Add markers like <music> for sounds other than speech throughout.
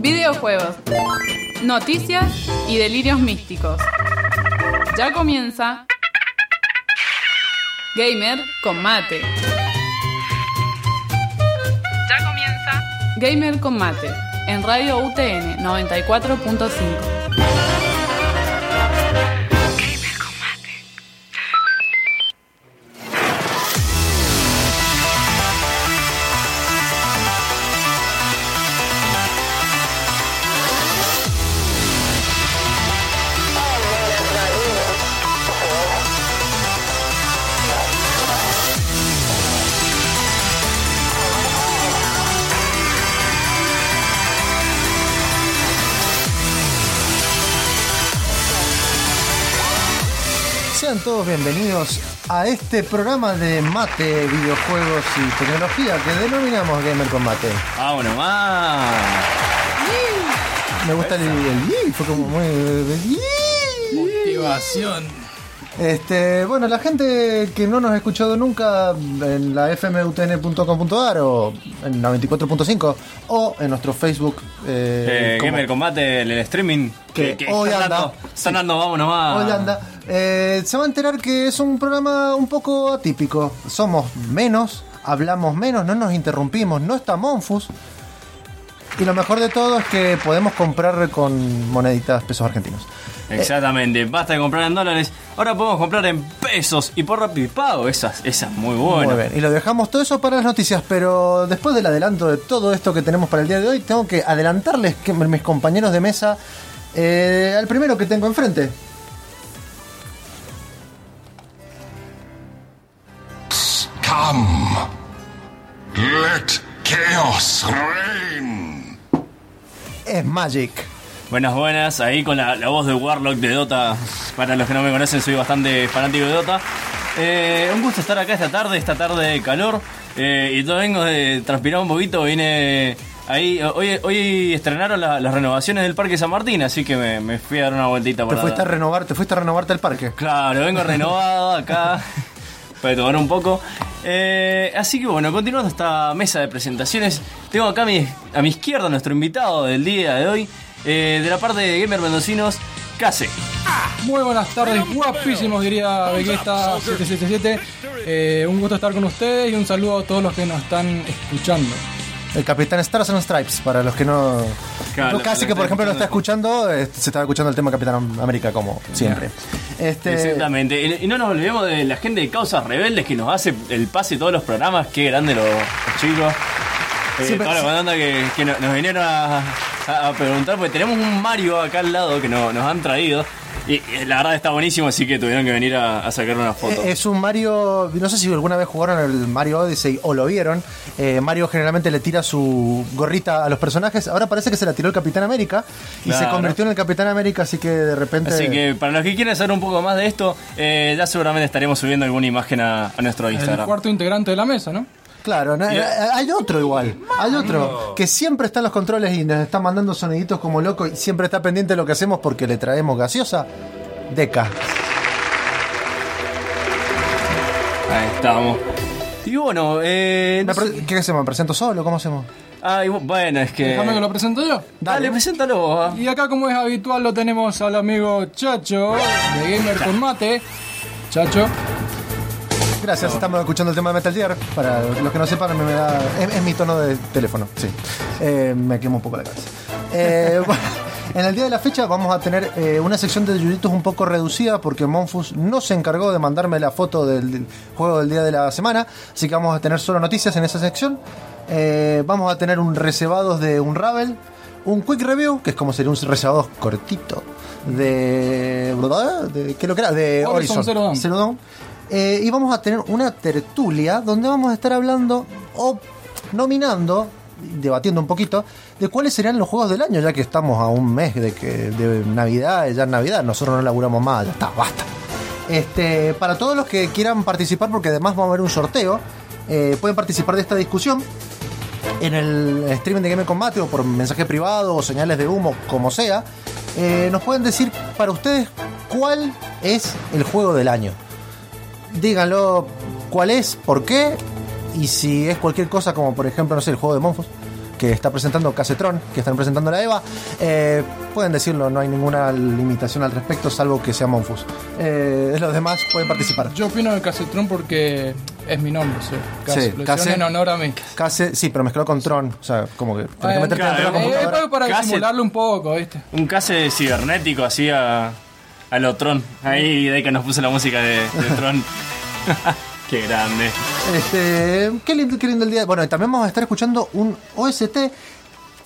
Videojuegos, noticias y delirios místicos. Ya comienza Gamer con mate. Ya comienza Gamer con mate en Radio UTN 94.5. todos bienvenidos a este programa de mate, videojuegos y tecnología que denominamos Gamer con Mate. Vámonos más. Me gusta el, el "yi", fue como muy... Motivación. Este, bueno, la gente que no nos ha escuchado nunca en la fmutn.com.ar o en 94.5 o en nuestro Facebook eh, Eh, Gamer Combate, el, el streaming. Que hoy está anda. andando, está andando, vámonos más. Hoy anda. Eh, se va a enterar que es un programa un poco atípico. Somos menos, hablamos menos, no nos interrumpimos, no está Monfus. Y lo mejor de todo es que podemos comprar con moneditas pesos argentinos. Exactamente, basta de comprar en dólares. Ahora podemos comprar en pesos y por rápido pago. Esa, esa es muy buena. Muy bien. Y lo dejamos todo eso para las noticias, pero después del adelanto de todo esto que tenemos para el día de hoy, tengo que adelantarles que mis compañeros de mesa eh, al primero que tengo enfrente. Come. Let chaos reign. Es Magic. Buenas, buenas. Ahí con la, la voz de Warlock de Dota. Para los que no me conocen, soy bastante fanático de Dota. Eh, un gusto estar acá esta tarde, esta tarde de calor. Eh, y todo vengo de transpirar un poquito. Vine ahí. Hoy, hoy estrenaron la- las renovaciones del Parque San Martín, así que me, me fui a dar una vueltita Te por fuiste a renovar, te fuiste a renovarte el parque. Claro, vengo renovado acá <laughs> para tomar un poco. Eh, así que bueno, continuando esta mesa de presentaciones, tengo acá a mi, a mi izquierda nuestro invitado del día de hoy, eh, de la parte de Gamer Mendocinos, Case. Muy buenas tardes, guapísimos diría Vegeta 777. Eh, un gusto estar con ustedes y un saludo a todos los que nos están escuchando. El Capitán Stars and Stripes, para los que no. Claro, no, casi que por ejemplo, no está escuchando, eh, se estaba escuchando el tema Capitán América, como siempre. Este, Exactamente. Y, y no nos olvidemos de la gente de Causas Rebeldes que nos hace el pase todos los programas. Qué grande los, los chicos. Eh, Sí, toda la que, que no- nos vinieron a, a- a preguntar, porque tenemos un Mario acá al lado que no- nos han traído. Y, y la verdad está buenísimo, así que tuvieron que venir a, a sacar una foto. eh, es un Mario. No sé si alguna vez jugaron el Mario Odyssey o lo vieron. Eh, Mario generalmente le tira su gorrita a los personajes. Ahora parece que se la tiró el Capitán América y se convirtió en el Capitán América, así que de repente. Así que para los que quieran saber un poco más de esto, eh, ya seguramente estaremos subiendo alguna imagen a, a nuestro El Instagram. cuarto integrante de la mesa, ¿no? Claro, no, eh, hay otro igual, hay otro que siempre está en los controles y nos está mandando soniditos como loco y siempre está pendiente de lo que hacemos porque le traemos gaseosa. Deca. Ahí estamos. Y bueno, eh, no sé- ¿Qué hacemos? ¿Me presento solo? ¿Cómo hacemos? Ah, y bu- bueno, es que... Déjame que lo presento yo. Dale, preséntalo vos. ah. Y acá, como es habitual, lo tenemos al amigo Chacho de Gamer con Mate. Chacho, Gracias, estamos escuchando el tema de Metal Gear. Para los que no sepan, me da, es, es mi tono de teléfono, sí. Eh, me quemo un poco la cabeza. Eh, <laughs> bueno, en el día de la fecha vamos a tener eh, una sección de yuyitos un poco reducida porque Monfus no se encargó de mandarme la foto del, del juego del día de la semana, así que vamos a tener solo noticias en esa sección. Eh, vamos a tener un reservados de un Ravel, un quick review, que es como sería un reservados cortito de, de ¿qué lo que era? De Horizon Zero Dawn. Zero Dawn. Eh, y vamos a tener una tertulia donde vamos a estar hablando o nominando, debatiendo un poquito, de cuáles serían los juegos del año, ya que estamos a un mes de que de Navidad, ya es Navidad, nosotros no laburamos más, ya está, basta. Este, para todos los que quieran participar, porque además vamos a ver un sorteo, eh, pueden participar de esta discusión en el streaming de Game Combate o por mensaje privado o señales de humo, como sea. Eh, nos pueden decir para ustedes cuál es el juego del año. Díganlo cuál es, por qué y si es cualquier cosa como por ejemplo, no sé, el juego de Monfos. que está presentando Casetron, que están presentando la EVA. Eh, pueden decirlo, no hay ninguna limitación al respecto, salvo que sea Monfus. Eh, los demás pueden participar. Yo opino de Casetron porque es mi nombre, sí. Case, Sí, Case- en honor a mí. Case, sí, pero mezclado con Tron. O sea, como que tenés que meterte de la Eh, computadora. para, disimularlo un poco, ¿viste? Un case cibernético así a, a lo Tron. Ahí de que nos puso la música de, de <laughs> Tron. <laughs> Qué grande. Este, qué lindo, qué lindo el día. Bueno, y también vamos a estar escuchando un OST de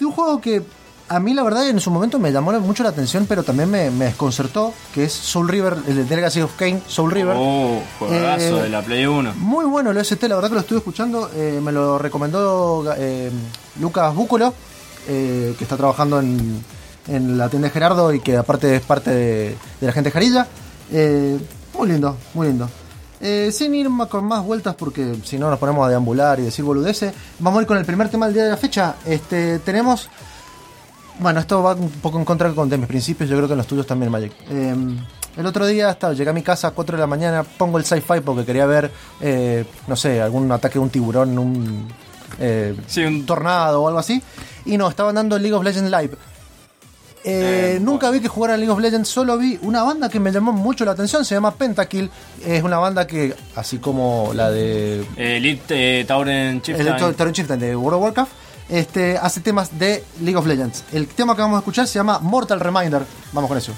un juego que a mí la verdad en su momento me llamó mucho la atención, pero también me, me desconcertó, que es Soul River, el de Legacy of Kane, Soul River. Oh, juegazo Eh, de la Play 1. Muy bueno el OST, la verdad que lo estuve escuchando, eh, me lo recomendó eh, Lucas Búculo, eh, que está trabajando en, en la tienda de Gerardo y que aparte es parte de, de la gente de Jarilla. Eh, muy lindo, muy lindo. Eh, sin ir con más vueltas porque si no nos ponemos a deambular y decir boludeces, vamos a ir con el primer tema del día de la fecha. Este, tenemos... Bueno, esto va un poco en contra con de mis principios, yo creo que en los tuyos también, Magic. Eh, el otro día estaba, llegué a mi casa a 4 de la mañana, pongo el sci-fi porque quería ver, eh, no sé, algún ataque de un tiburón, un, eh, Sí, un- tornado o algo así. Y no, estaban dando League of Legends Live. Eh, Eh, nunca vi que jugaran League of Legends, solo vi una banda que me llamó mucho la atención, se llama Pentakill. Es una banda que, así como la de Elite eh, Tauren Chieftain. Torrent Chieftain de World of Warcraft, este, hace temas de League of Legends. El tema que vamos a escuchar se llama Mortal Reminder. Vamos con eso.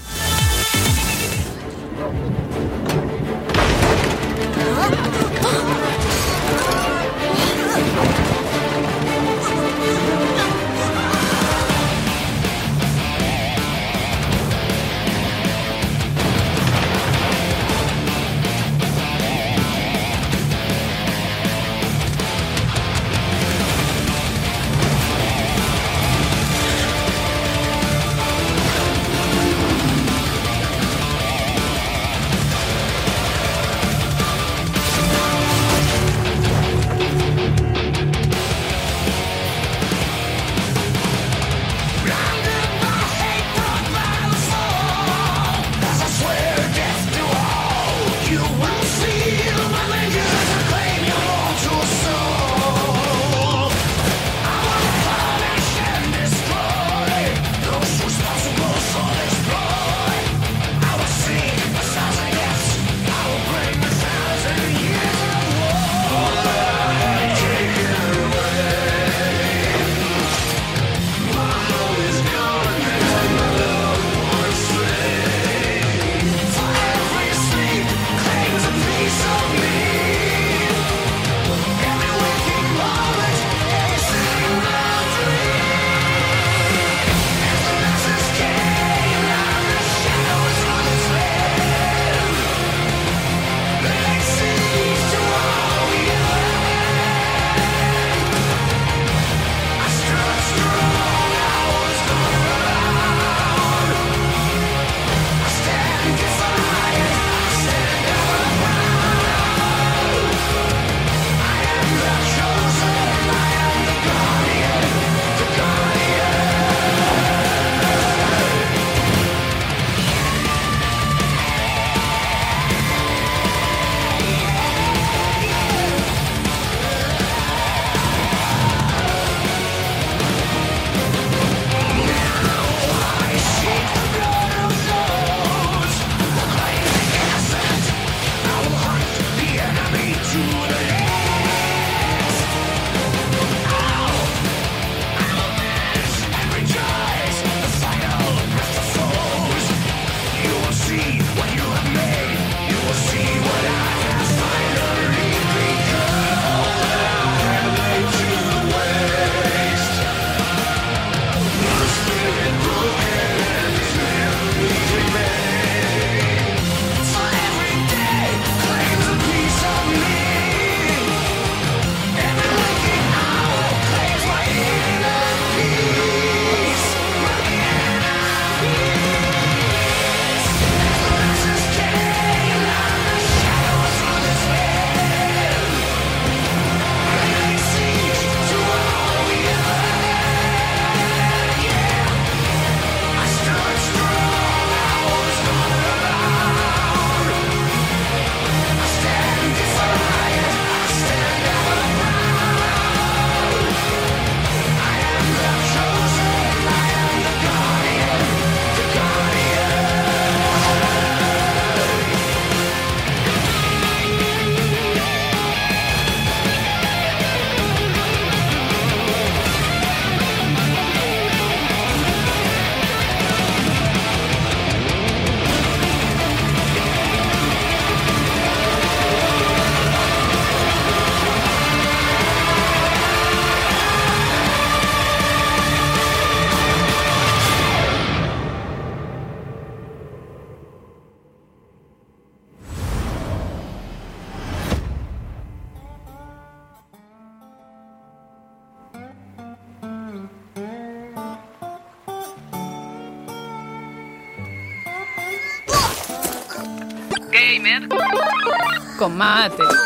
Mate.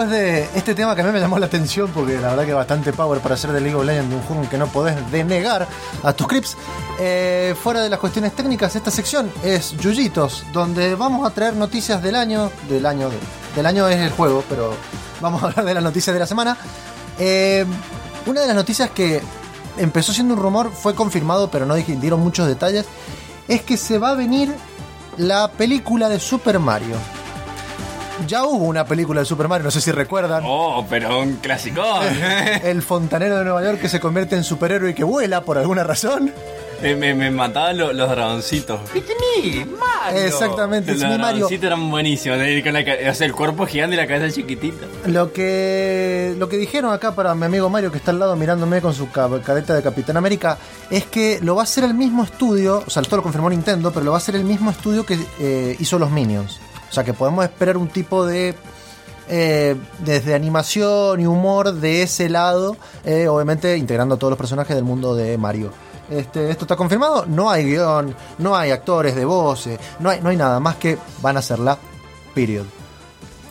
Después de este tema que a mí me llamó la atención porque la verdad que bastante power para hacer de League of Legends un juego que no podés denegar a tus clips. Eh, fuera de las cuestiones técnicas, esta sección es Yuyitos, donde vamos a traer noticias del año, del año, del año es el juego, pero vamos a hablar de las noticias de la semana. Eh, una de las noticias que empezó siendo un rumor, fue confirmado, pero no dieron muchos detalles, es que se va a venir la película de Super Mario. Ya hubo una película de Super Mario, no sé si recuerdan. Oh, pero un clásico. <laughs> El fontanero de Nueva York que se convierte en superhéroe y que vuela por alguna razón. me, me, me mataban lo- los dragoncitos. Exactamente, Los es mi Mario. dragoncitos eran buenísimos. eh, con la o sea, el cuerpo gigante y la cabeza chiquitita. Lo que, lo que dijeron acá para mi amigo Mario que está al lado mirándome con su ca- careta de Capitán América es que lo va a hacer el mismo estudio, o sea, esto lo confirmó Nintendo, pero lo va a hacer el mismo estudio que eh, hizo los Minions. O sea, que podemos esperar un tipo de... eh, desde animación y humor de ese lado, eh, obviamente integrando a todos los personajes del mundo de Mario. Este, ¿Esto está confirmado? No hay guion, no hay actores de voces, no hay, no hay nada más que van a hacerla. Period.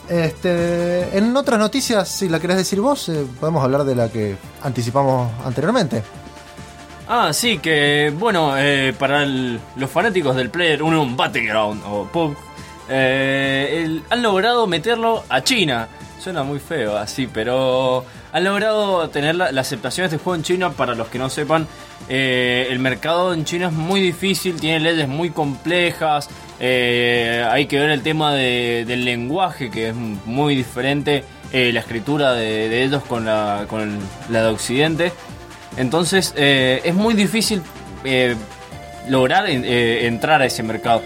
Este, en otras noticias, si la querés decir vos, eh, podemos hablar de la que anticipamos anteriormente. Ah, sí, que bueno, para los fanáticos del Player 1 Battleground o PUBG, eh, han logrado meterlo a China. Suena muy feo así, pero han logrado tener la, la aceptación de este juego en China. Para los que no sepan, eh, el mercado en China es muy difícil, tiene leyes muy complejas. eh, hay que ver el tema de- del lenguaje, que es muy diferente. la escritura de, de ellos con la, de Occidente. Entonces es muy difícil lograr en- entrar a ese mercado.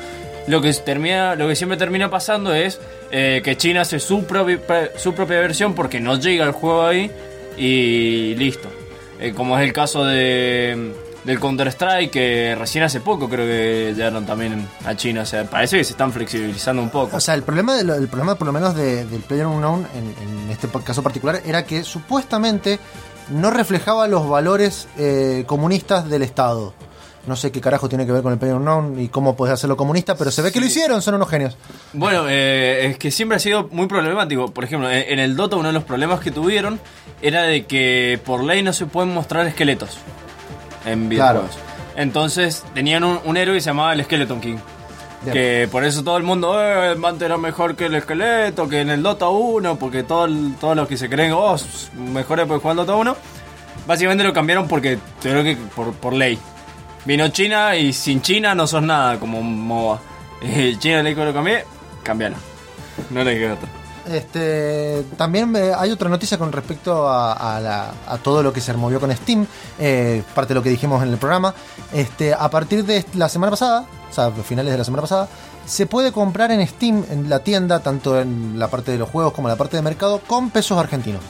Lo que, termina, lo que siempre termina pasando es eh, que China hace su, propia su propia versión porque no llega el juego ahí y listo. Eh, como es el caso de, del Counter-Strike que recién hace poco creo que llegaron también a China. O sea, parece que se están flexibilizando un poco. O sea, el problema, de problema por lo menos de- del Player Unknown en, en este caso particular era que supuestamente no reflejaba los valores eh, comunistas del Estado. No sé qué carajo tiene que ver con el Player Unknown y cómo podés hacerlo comunista, pero se ve que lo hicieron, son unos genios. Bueno, eh, es que siempre ha sido muy problemático. Por ejemplo, en, el Dota uno de los problemas que tuvieron era de que por ley no se pueden mostrar esqueletos en videojuegos. Entonces tenían un, un héroe que se llamaba el Skeleton King. Que por eso todo el mundo, eh, el Mante era mejor que el esqueleto, que en el Dota 1, porque todo el- todos los que se creen, oh, mejores porque jugar Dota 1. Básicamente lo cambiaron porque, creo que por, por ley. Vino China y sin China no sos nada como un MOBA. Eh, China le dijo lo cambié, cambialo. No le queda otra. Este, también eh, hay otra noticia con respecto a, a todo lo que se movió con Steam, eh, parte de lo que dijimos en el programa. Este, a partir de la semana pasada, o sea, finales de la semana pasada, se puede comprar en Steam, en la tienda, tanto en la parte de los juegos como en la parte de mercado, con pesos argentinos.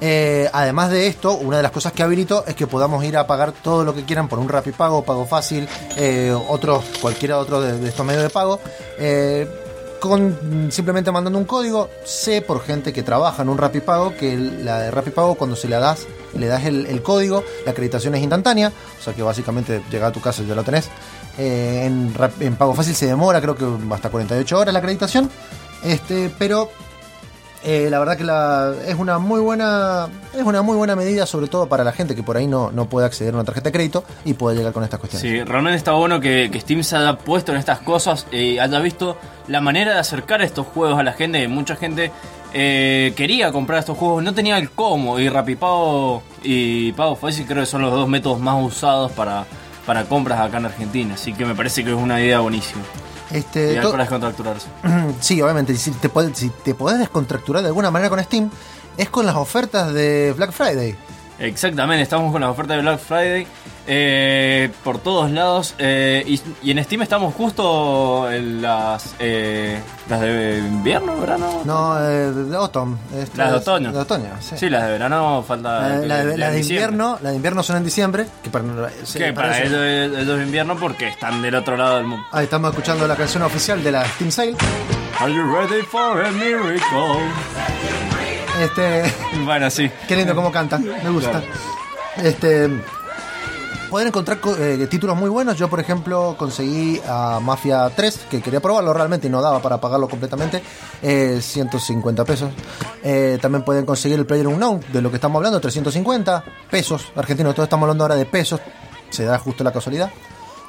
Eh, además de esto, una de las cosas que habilitó es que podamos ir a pagar todo lo que quieran por un Rapipago, Pago Fácil, eh, otros, cualquiera otro de, de estos medios de pago, eh, con simplemente mandando un código. Sé por gente que trabaja en un Rapipago que el- la de Rapipago cuando se le das, le das el, código, la acreditación es instantánea, o sea que básicamente llega a tu casa y ya lo tenés. Eh, en, en Pago Fácil se demora, creo que hasta 48 horas la acreditación, este, pero eh, la verdad que la, es una muy buena es una muy buena medida sobre todo para la gente que por ahí no, no puede acceder a una tarjeta de crédito y puede llegar con estas cuestiones Sí, realmente está bueno que, que Steam se haya puesto en estas cosas y haya visto la manera de acercar estos juegos a la gente. Mucha gente eh, quería comprar estos juegos, no tenía el cómo. Y Rapipago y Pago Fácil creo que son los dos métodos más usados para, para compras acá en Argentina. Así que me parece que es una idea buenísima. Este Ideal para descontracturarse. <clears throat> sí obviamente si te, podés, si te podés descontracturar de alguna manera con Steam es con las ofertas de Black Friday Exactamente, estamos con las ofertas de Black Friday eh, por todos lados. eh, y, y en Steam estamos justo en las, eh, las de invierno, verano. No, de autumn. Esta Las de otoño. De otoño, sí. Sí, las de verano falta. La, la de, la de invierno, la de invierno son en diciembre, que para, sí, Que para ellos es invierno porque están del otro lado del mundo. Ahí estamos escuchando la canción oficial de la Steam Sale. Are you ready for a miracle? Este, <laughs> Bueno, sí. qué lindo cómo canta, me gusta. Este, pueden encontrar co- eh, títulos muy buenos. Yo, por ejemplo, conseguí a Mafia 3, que quería probarlo realmente y no daba para pagarlo completamente, eh, 150 pesos. Eh, también pueden conseguir el Player Unknown, de lo que estamos hablando, 350 pesos argentinos. Todos estamos hablando ahora de pesos, se da justo la casualidad.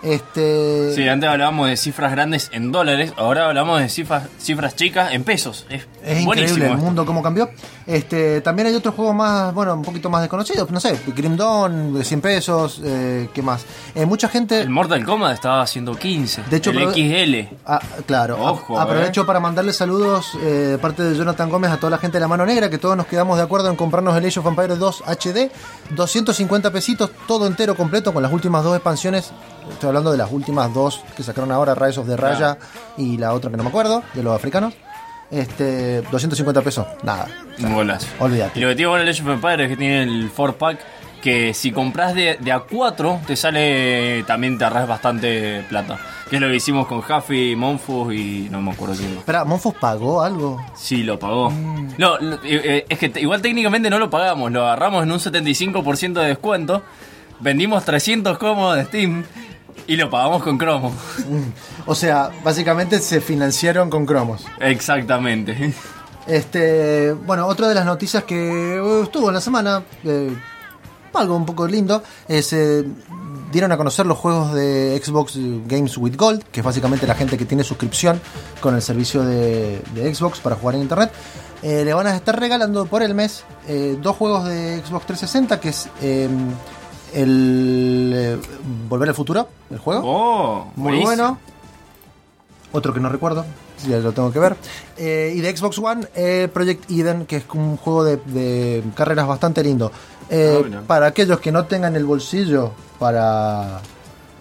Este, Sí, antes hablábamos de cifras grandes en dólares, ahora hablamos de cifras, cifras chicas en pesos. Es, Es increíble el esto. mundo cómo cambió. Este, también hay otros juegos más, bueno, un poquito más desconocidos. No sé, Grim Dawn, de 100 pesos, eh, ¿qué más? Eh, mucha gente. El Mortal Kombat estaba haciendo 15. De hecho, el XL. Ah, claro, a- Ojo, aprovecho eh. para mandarle saludos de parte de Jonathan Gómez a toda la gente de la mano negra, que todos nos quedamos de acuerdo en comprarnos el Age of Empires 2 HD, 250 pesitos, todo entero completo con las últimas dos expansiones. Estoy hablando de las últimas dos que sacaron ahora, Rise of the Raya y la otra que no me acuerdo, de los africanos. Este, 250 pesos, nada. Un golazo. Olvídate. Y lo que tiene bueno el Age of Empires es que tiene el 4 pack. Que si compras de, de a 4 te sale. También te ahorras bastante plata. Que es lo que hicimos con Huffy, Monfus y. No me acuerdo quién. Espera, ¿Monfus pagó algo? Sí, lo pagó. No, lo- eh, eh, es que igual técnicamente no lo pagamos, lo agarramos en un 75% de descuento, vendimos 300 cromos de Steam y lo pagamos con cromo. <laughs> O sea, básicamente se financiaron con cromos. Exactamente. Este, bueno, otra de las noticias que uh, estuvo en la semana, eh, algo un poco lindo, es eh, dieron a conocer los juegos de Xbox Games with Gold, que es básicamente la gente que tiene suscripción con el servicio de, de Xbox para jugar en internet. Eh, le van a estar regalando por el mes eh, dos juegos de Xbox 360, que es eh, el eh, Volver al Futuro, el juego. Oh, Muy buenísimo. bueno. Otro que no recuerdo, ya lo tengo que ver. Eh, y de Xbox One, eh, Project Eden, que es un juego de, de carreras bastante lindo. Eh, Ah, para aquellos que no tengan el bolsillo para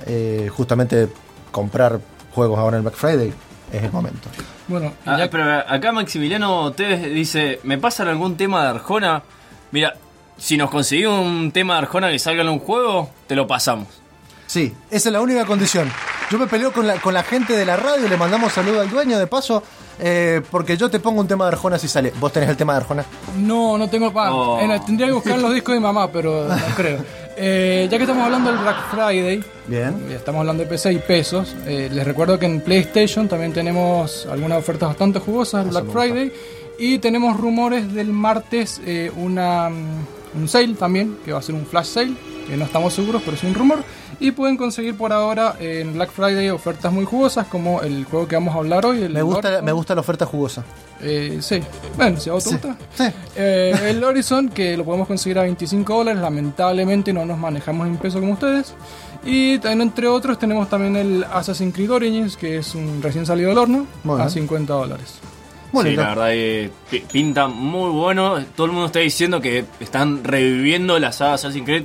eh, justamente comprar juegos ahora en Black Friday, es el momento. Bueno, Ah, pero acá Maximiliano Tevez dice, ¿me pasan algún tema de Arjona? Mira, si nos conseguimos un tema de Arjona que salga en un juego, te lo pasamos. Sí, esa es la única condición. Yo me peleo con la, con la gente de la radio, le mandamos saludo al dueño de paso, eh, porque yo te pongo un tema de Arjona si sale. ¿Vos tenés el tema de Arjona? No, no tengo pan. Oh. Eh, tendría que buscar en los discos de mi mamá, pero no <laughs> creo. Eh, ya que estamos hablando del Black Friday, Bien. ya estamos hablando de PC y pesos, eh, les recuerdo que en PlayStation también tenemos algunas ofertas bastante jugosas Black. Friday y tenemos rumores del martes eh, una, mm, un sale también, que va a ser un flash sale, que no estamos seguros, pero es un rumor. Y pueden conseguir por ahora eh, en Black Friday ofertas muy jugosas como el juego que vamos a hablar hoy. El Me gusta, me gusta la oferta jugosa. Eh, sí, bueno, si a vos te Sí. gusta. Sí. Eh, el Horizon, que lo podemos conseguir a 25 dólares, lamentablemente no nos manejamos en peso como ustedes. Y entre otros, tenemos también el Assassin's Creed Origins, que es un recién salido del horno, a bien. 50 dólares. Sí, la verdad que pinta muy bueno. Todo el mundo está diciendo que están reviviendo la saga Assassin's Creed.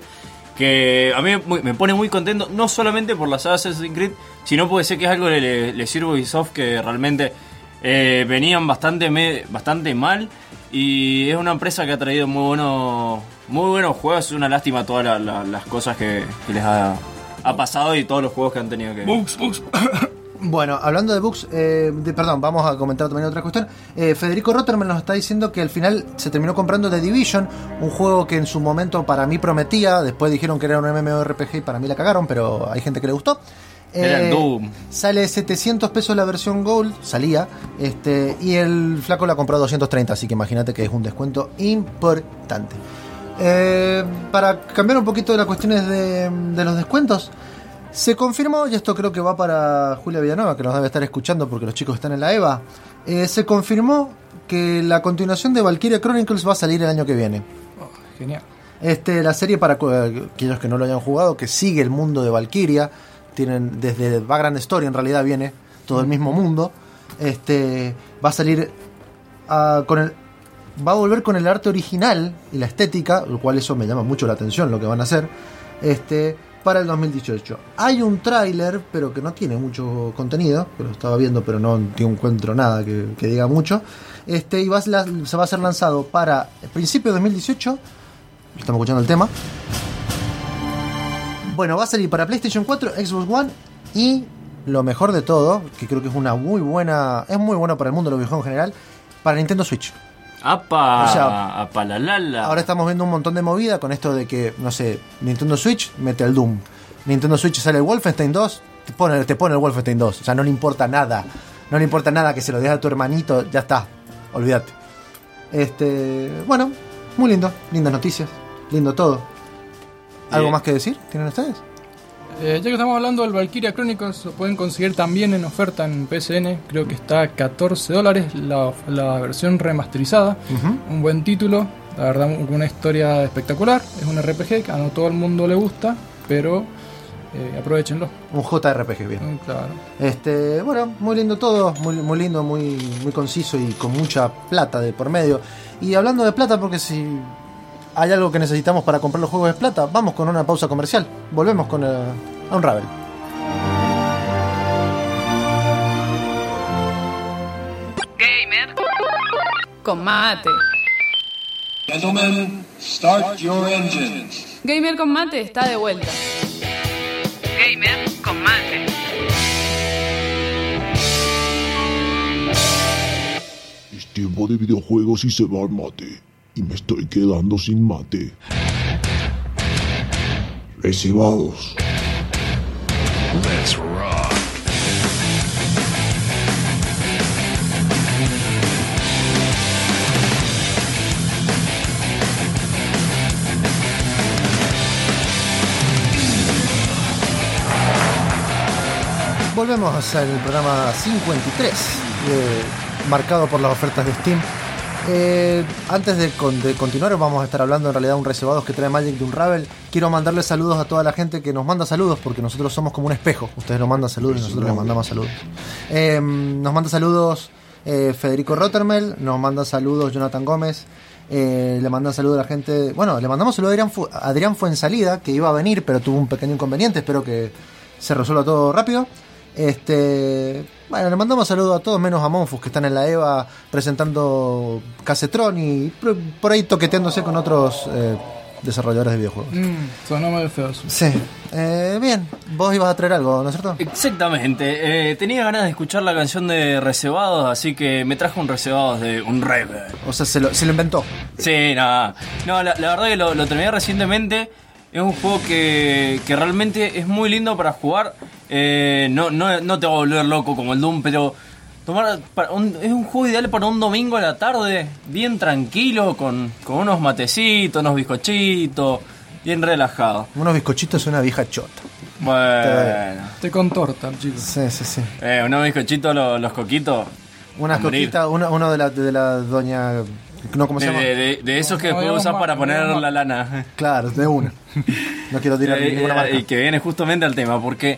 Que a mí me pone muy contento, no solamente por la saga Assassin's Creed, sino porque sé que es algo que le, le sirve a Ubisoft que realmente eh, venían bastante, me- bastante mal. Y es una empresa que ha traído muy, bueno, muy buenos juegos. Es una lástima todas la- la- las cosas que, que les ha, ha pasado y todos los juegos que han tenido que. <coughs> Bueno, hablando de bugs, eh, de- perdón, vamos a comentar también otra cuestión. Eh, Federico Rotterman nos está diciendo que al final se terminó comprando The Division, un juego que en su momento para mí prometía, después dijeron que era un MMORPG y para mí la cagaron, pero hay gente que le gustó. Era el Doom. Sale 700 pesos la versión Gold, salía, este, y el flaco la compró a 230, así que imagínate que es un descuento importante. Eh, para cambiar un poquito de las cuestiones de, de los descuentos, se confirmó, y esto creo que va para Julia Villanueva, que nos debe estar escuchando porque los chicos están en la EVA, eh, se confirmó que la continuación de Valkyria Chronicles va a salir el año que viene. Oh, genial. Este, la serie para cu- aquellos que no lo hayan jugado, que sigue el mundo de Valkyria, tienen desde Vagrant Story en realidad viene todo el mismo mundo. Este va a salir ah, con el va a volver con el arte original y la estética, lo cual eso me llama mucho la atención lo que van a hacer, este, para el 2018. Hay un tráiler, pero que no tiene mucho contenido, que lo estaba viendo, pero no encuentro nada que, diga mucho. Este, y va se va a ser lanzado para el principio de 2018. Estamos escuchando el tema. Bueno, va a salir para PlayStation 4, Xbox One y lo mejor de todo, que creo que es una muy buena, es muy bueno para el mundo de los videojuegos en general, para Nintendo Switch. ¡Apa! O sea, ¡Apa la lala! Ahora estamos viendo un montón de movida con esto de que, no sé, Nintendo Switch mete el Doom. Nintendo Switch sale el Wolfenstein 2, te pone, te pone el Wolfenstein 2. O sea, no le importa nada. No le importa nada que se lo dejes a tu hermanito, ya está. Olvídate. Este, bueno, muy lindo. Lindas noticias. Lindo todo. ¿Algo Bien. más que decir? ¿Tienen ustedes? Eh, ya que estamos hablando del Valkyria Chronicles, lo pueden conseguir también en oferta en PSN. Creo que está a 14 dólares la, la versión remasterizada. Un buen título, la verdad, una historia espectacular. Es un RPG que a no todo el mundo le gusta, pero eh, aprovechenlo. Un JRPG, bien. Mm, Claro. Este, bueno, muy lindo todo, muy, muy lindo, muy, muy conciso y con mucha plata de por medio. Y hablando de plata, porque si hay algo que necesitamos para comprar los juegos de plata, vamos con una pausa comercial. Volvemos con eh, Unravel. Gamer con mate. Gentlemen, start your engines. Gamer con mate está de vuelta. Gamer con mate. Es tiempo de videojuegos y se va el mate. Y me estoy quedando sin mate. Recibados. Let's rock. Volvemos a hacer el programa 53, eh, marcado por las ofertas de Steam. Eh, antes de, con- de continuar, vamos a estar hablando en realidad de un reservados que trae Magic de Unravel. Quiero mandarle saludos a toda la gente que nos manda saludos, porque nosotros somos como un espejo. Ustedes nos mandan saludos y nosotros les mandamos saludos. Eh, nos manda saludos eh, Federico Rottermel, nos manda saludos Jonathan Gómez. eh, le mandan saludos a la gente. Bueno, le mandamos saludos a Adrián, Fu- Adrián Fuensalida, que iba a venir, pero tuvo un pequeño inconveniente. Espero que se resuelva todo rápido. Este, bueno, le mandamos saludos a todos menos a Monfus que están en la EVA presentando Casetron y por- ahí toqueteándose con otros eh, desarrolladores de videojuegos. Mm, sonó medio feo. eso. Sí, Eh, bien, vos ibas a traer algo, ¿no es cierto? Exactamente. Eh, tenía ganas de escuchar la canción de Reservados, así que me trajo un Reservados de un Rebel. O sea, se lo, se lo inventó. Sí, nada. No, la, la verdad que lo, lo terminé recientemente. Es un juego que, que realmente es muy lindo para jugar. Eh, no, no, no te va a volver loco como el Doom, pero tomar para un- es un juego ideal para un domingo a la tarde, bien tranquilo, con, con unos matecitos, unos bizcochitos, bien relajado. Unos bizcochitos y una vieja chota. Bueno, Te contorta, chicos. Sí, sí, sí. eh, unos bizcochitos, los, los coquitos. Unas coquitas, uno, uno de la, de la doña. No, ¿cómo se De, llama? de- de- de esos que No, usar más, para poner la lana. Claro, de una. No quiero tirar <laughs> Eh, ninguna eh, marca. y que viene justamente al tema, porque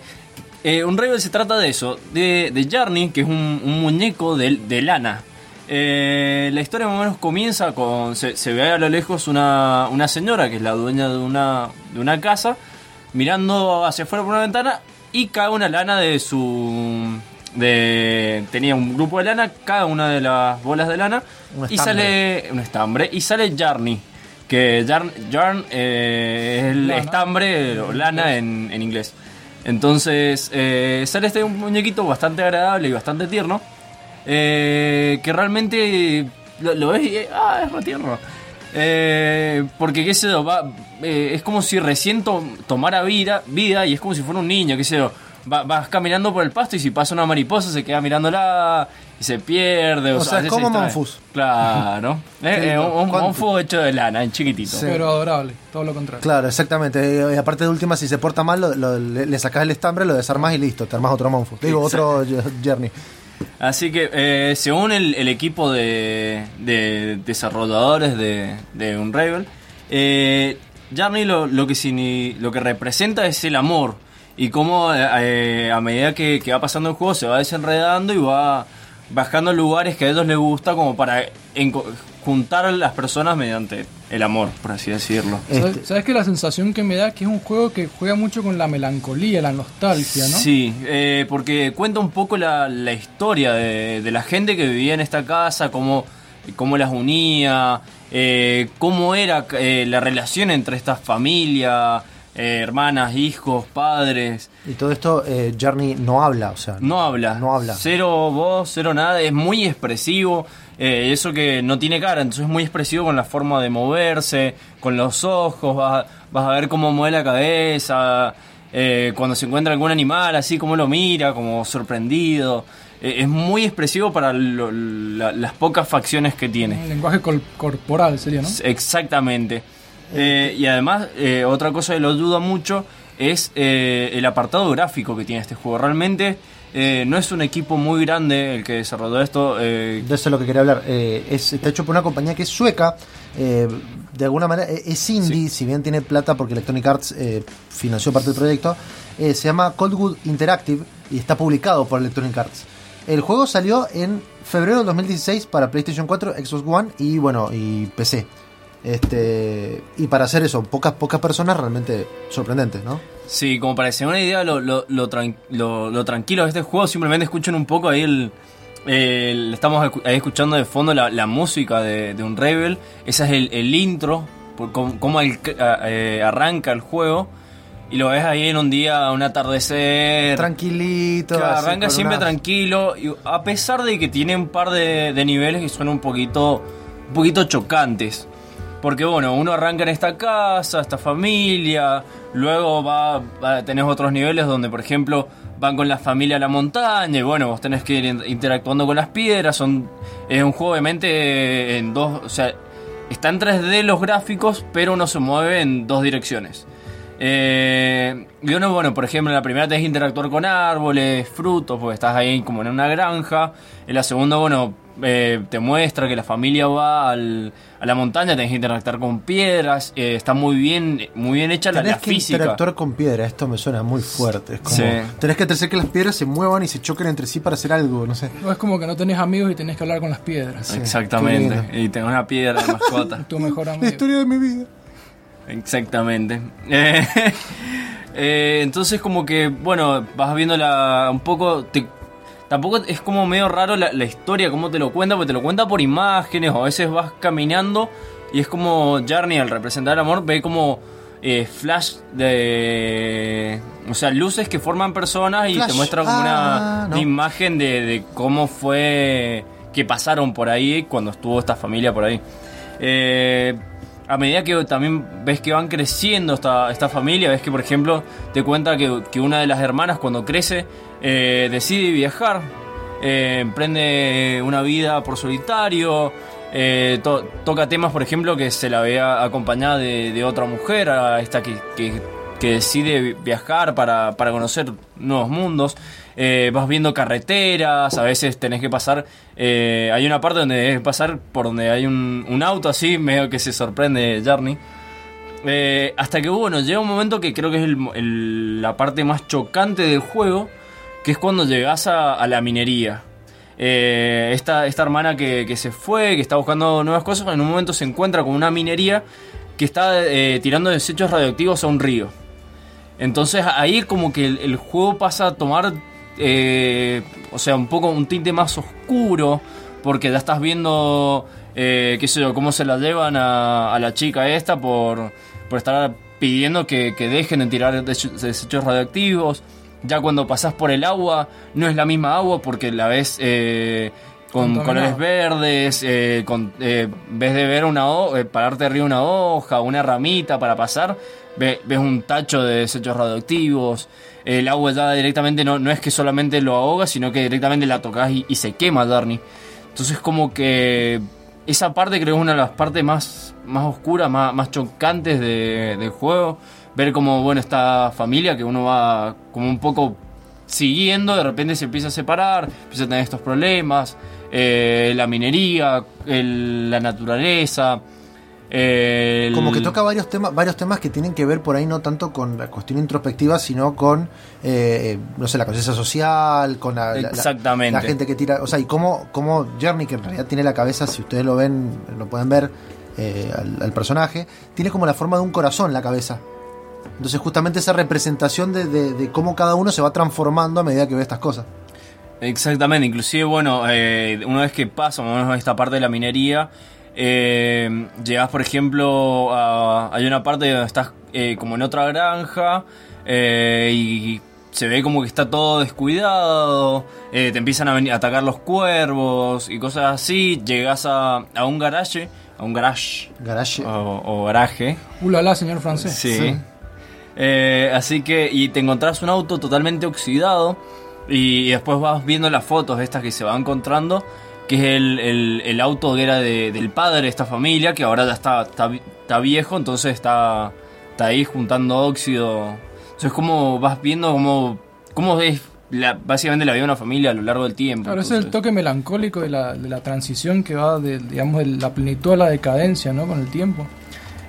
eh, un Rebel se trata de eso, de, de Jarny, que es un, un muñeco de, de lana. Eh, la historia más o menos comienza con. Se, se ve a lo lejos una, una señora que es la dueña de una, de una casa, mirando hacia afuera por una ventana y cae una lana de su. De, tenía un grupo de lana, cae una de las bolas de lana y sale un estambre y sale Jarny. Que Yarn, yarn, eh, es el Lana. estambre o lana en, en inglés. Entonces eh, sale este muñequito bastante agradable y bastante tierno. eh, que realmente lo, ves y eh, ah, es re tierno. Eh, porque qué sé yo, va, es como si recién to- tomara vida, vida y es como si fuera un niño, qué sé yo. Va- vas caminando por el pasto y si pasa una mariposa se queda mirándola y se pierde. O sea, se como. Monfus. Claro. Eh, eh, un monfus hecho de lana, en chiquitito. Sí. Pero adorable, todo lo contrario. Claro, exactamente. Y aparte de última, si se porta mal, lo- lo- le, le sacas el estambre, lo desarmas y listo. Te armas otro Monfus. Digo, otro Journey. Así que, eh, según el, el equipo de, de desarrolladores de, de Unravel, eh, Journey lo, lo, que signi- lo que representa es el amor. Y cómo eh, a medida que, que va pasando el juego se va desenredando y va bajando lugares que a ellos les gusta como para juntar a las personas mediante el amor, por así decirlo. ¿Sabes, Este- sabes que la sensación que me da que es un juego que juega mucho con la melancolía, la nostalgia, ¿no? Sí, eh, porque cuenta un poco la, la historia de, de la gente que vivía en esta casa, cómo, cómo las unía, eh, cómo era eh, la relación entre estas familias, eh, hermanas, hijos, padres. Y todo esto, eh, Journey no habla, o sea. No habla. No habla. Cero voz, cero nada. Es muy expresivo. eh, eso que no tiene cara, entonces es muy expresivo con la forma de moverse, con los ojos. Vas, a- vas a ver cómo mueve la cabeza. eh, cuando se encuentra algún animal, así como lo mira, como sorprendido. Eh, es muy expresivo para lo- la- las pocas facciones que tiene. Un lenguaje corporal sería, ¿no? Exactamente. Eh, y además, eh, otra cosa que lo ayuda mucho es eh, el apartado gráfico que tiene este juego. Realmente no es un equipo muy grande el que desarrolló esto. De eso es lo que quería hablar. Es, está hecho por una compañía que es sueca. de alguna manera eh, es indie, si bien tiene plata porque Electronic Arts financió parte del proyecto. se llama Coldwood Interactive y está publicado por Electronic Arts. El juego salió en febrero del 2016 para PlayStation 4, Xbox One y bueno, y PC. Este, y para hacer eso, pocas pocas personas realmente sorprendentes, ¿no? sí, como para que se den una idea lo, lo, lo tran- lo- lo tranquilo de este juego, simplemente escuchen un poco ahí el... el- estamos ahí escuchando de fondo la, la música de, de un Rebel. Ese es el, el intro, por cómo, eh, arranca el juego. Y lo ves ahí en un día, un atardecer. Tranquilito. Arranca siempre una- tranquilo, y a pesar de que tiene un par de, de niveles que son un poquito, un poquito chocantes. Porque bueno, uno arranca en esta casa, esta familia, luego va, va- tenés otros niveles donde por ejemplo van con la familia a la montaña y bueno, vos tenés que ir in- interactuando con las piedras, son es un juego obviamente en dos, o sea, está en 3D los gráficos, pero uno se mueve en dos direcciones. Eh, y uno, bueno, por ejemplo, en la primera tenés que interactuar con árboles, frutos, porque estás ahí como en una granja. En la segunda, bueno, eh, te muestra que la familia va al- a la montaña, tenés que interactuar con piedras. eh, está muy bien, muy bien hecha la, Tenés la que física. interactuar con piedra, esto me suena muy fuerte. Es como, Sí. Tenés que hacer que las piedras se muevan y se choquen entre sí para hacer algo, no sé. No es como que no tenés amigos y tenés que hablar con las piedras. Exactamente. Y tengo una piedra de mascota. <laughs> Tu mejor La amigo. historia de mi vida. Exactamente. <laughs> Eh, eh, entonces como que, bueno, vas viendo la, un poco... te- tampoco es como medio raro la, la historia, cómo te lo cuenta, porque te lo cuenta por imágenes o a veces vas caminando y es como Journey al representar el amor, ve como eh, flash de... O sea, luces que forman personas y Flash. te muestra como Ah, una, no. una imagen de, de cómo fue que pasaron por ahí cuando estuvo esta familia por ahí. Eh, a medida que también ves que van creciendo esta, esta familia, ves que por ejemplo te cuenta que, que una de las hermanas cuando crece eh, decide viajar, eh, emprende una vida por solitario, eh, to- toca temas por ejemplo que se la vea acompañada de, otra mujer, a esta que, que- que decide vi- viajar para, para conocer nuevos mundos. Eh, vas viendo carreteras, a veces tenés que pasar. eh, hay una parte donde debes pasar por donde hay un, un auto así, medio que se sorprende Journey. Eh, hasta que bueno, llega un momento que creo que es el- la parte más chocante del juego, que es cuando llegas a, la minería. Esta, esta hermana que, que se fue, que está buscando nuevas cosas, en un momento se encuentra con una minería que está tirando desechos radioactivos a un río. Entonces ahí como que el juego pasa a tomar, eh, o sea, un poco un tinte más oscuro, porque ya estás viendo, eh, qué sé yo, cómo se la llevan a, a la chica esta por, por estar pidiendo que, que dejen de tirar dese- desechos radioactivos. Ya cuando pasas por el agua, no es la misma agua porque la ves eh, con colores verdes, eh, con, eh, ves de ver una ho- eh, pararte arriba una hoja, una ramita para pasar, ves un tacho de desechos radioactivos. El agua ya directamente no, no es que solamente lo ahoga, sino que directamente la tocas y, y se quema Darny. Entonces como que esa parte creo que es una de las partes más, más oscuras, más, más chocantes de- del juego. Ver como, bueno, esta familia que uno va como un poco siguiendo, de repente se empieza a separar, empieza a tener estos problemas, eh, la minería, el- la naturaleza. El- Como que toca varios temas, varios temas que tienen que ver por ahí no tanto con la cuestión introspectiva, sino con, eh, no sé, la conciencia social, con la, la- la- Exactamente. la gente que tira, o sea, y cómo, cómo Journey, que en realidad tiene la cabeza, si ustedes lo ven, lo pueden ver eh, al, al personaje, tiene como la forma de un corazón la cabeza. Entonces justamente esa representación de, de- de cómo cada uno se va transformando a medida que ve estas cosas. Exactamente, inclusive, bueno, eh, una vez que pasa o menos esta parte de la minería, eh, llegas, por ejemplo, a, hay una parte donde estás eh, como en otra granja eh, y se ve como que está todo descuidado, eh, te empiezan a, venir, a atacar los cuervos y cosas así, llegas a, a un garaje, a un garage Garage. o, o garaje. Ulala, señor francés. Sí. Sí. Eh, así que, y te encontrás un auto totalmente oxidado. Y después vas viendo las fotos de estas que se va encontrando. Que es el, el- el auto que era de- del padre de esta familia. Que ahora ya está, está, vi- está viejo. Entonces está, está ahí juntando óxido. Entonces, como vas viendo cómo, cómo es la- básicamente la vida de una familia a lo largo del tiempo. Claro, ese es el toque melancólico de la, de la transición que va de, digamos, de la plenitud a la decadencia, ¿no? Con el tiempo.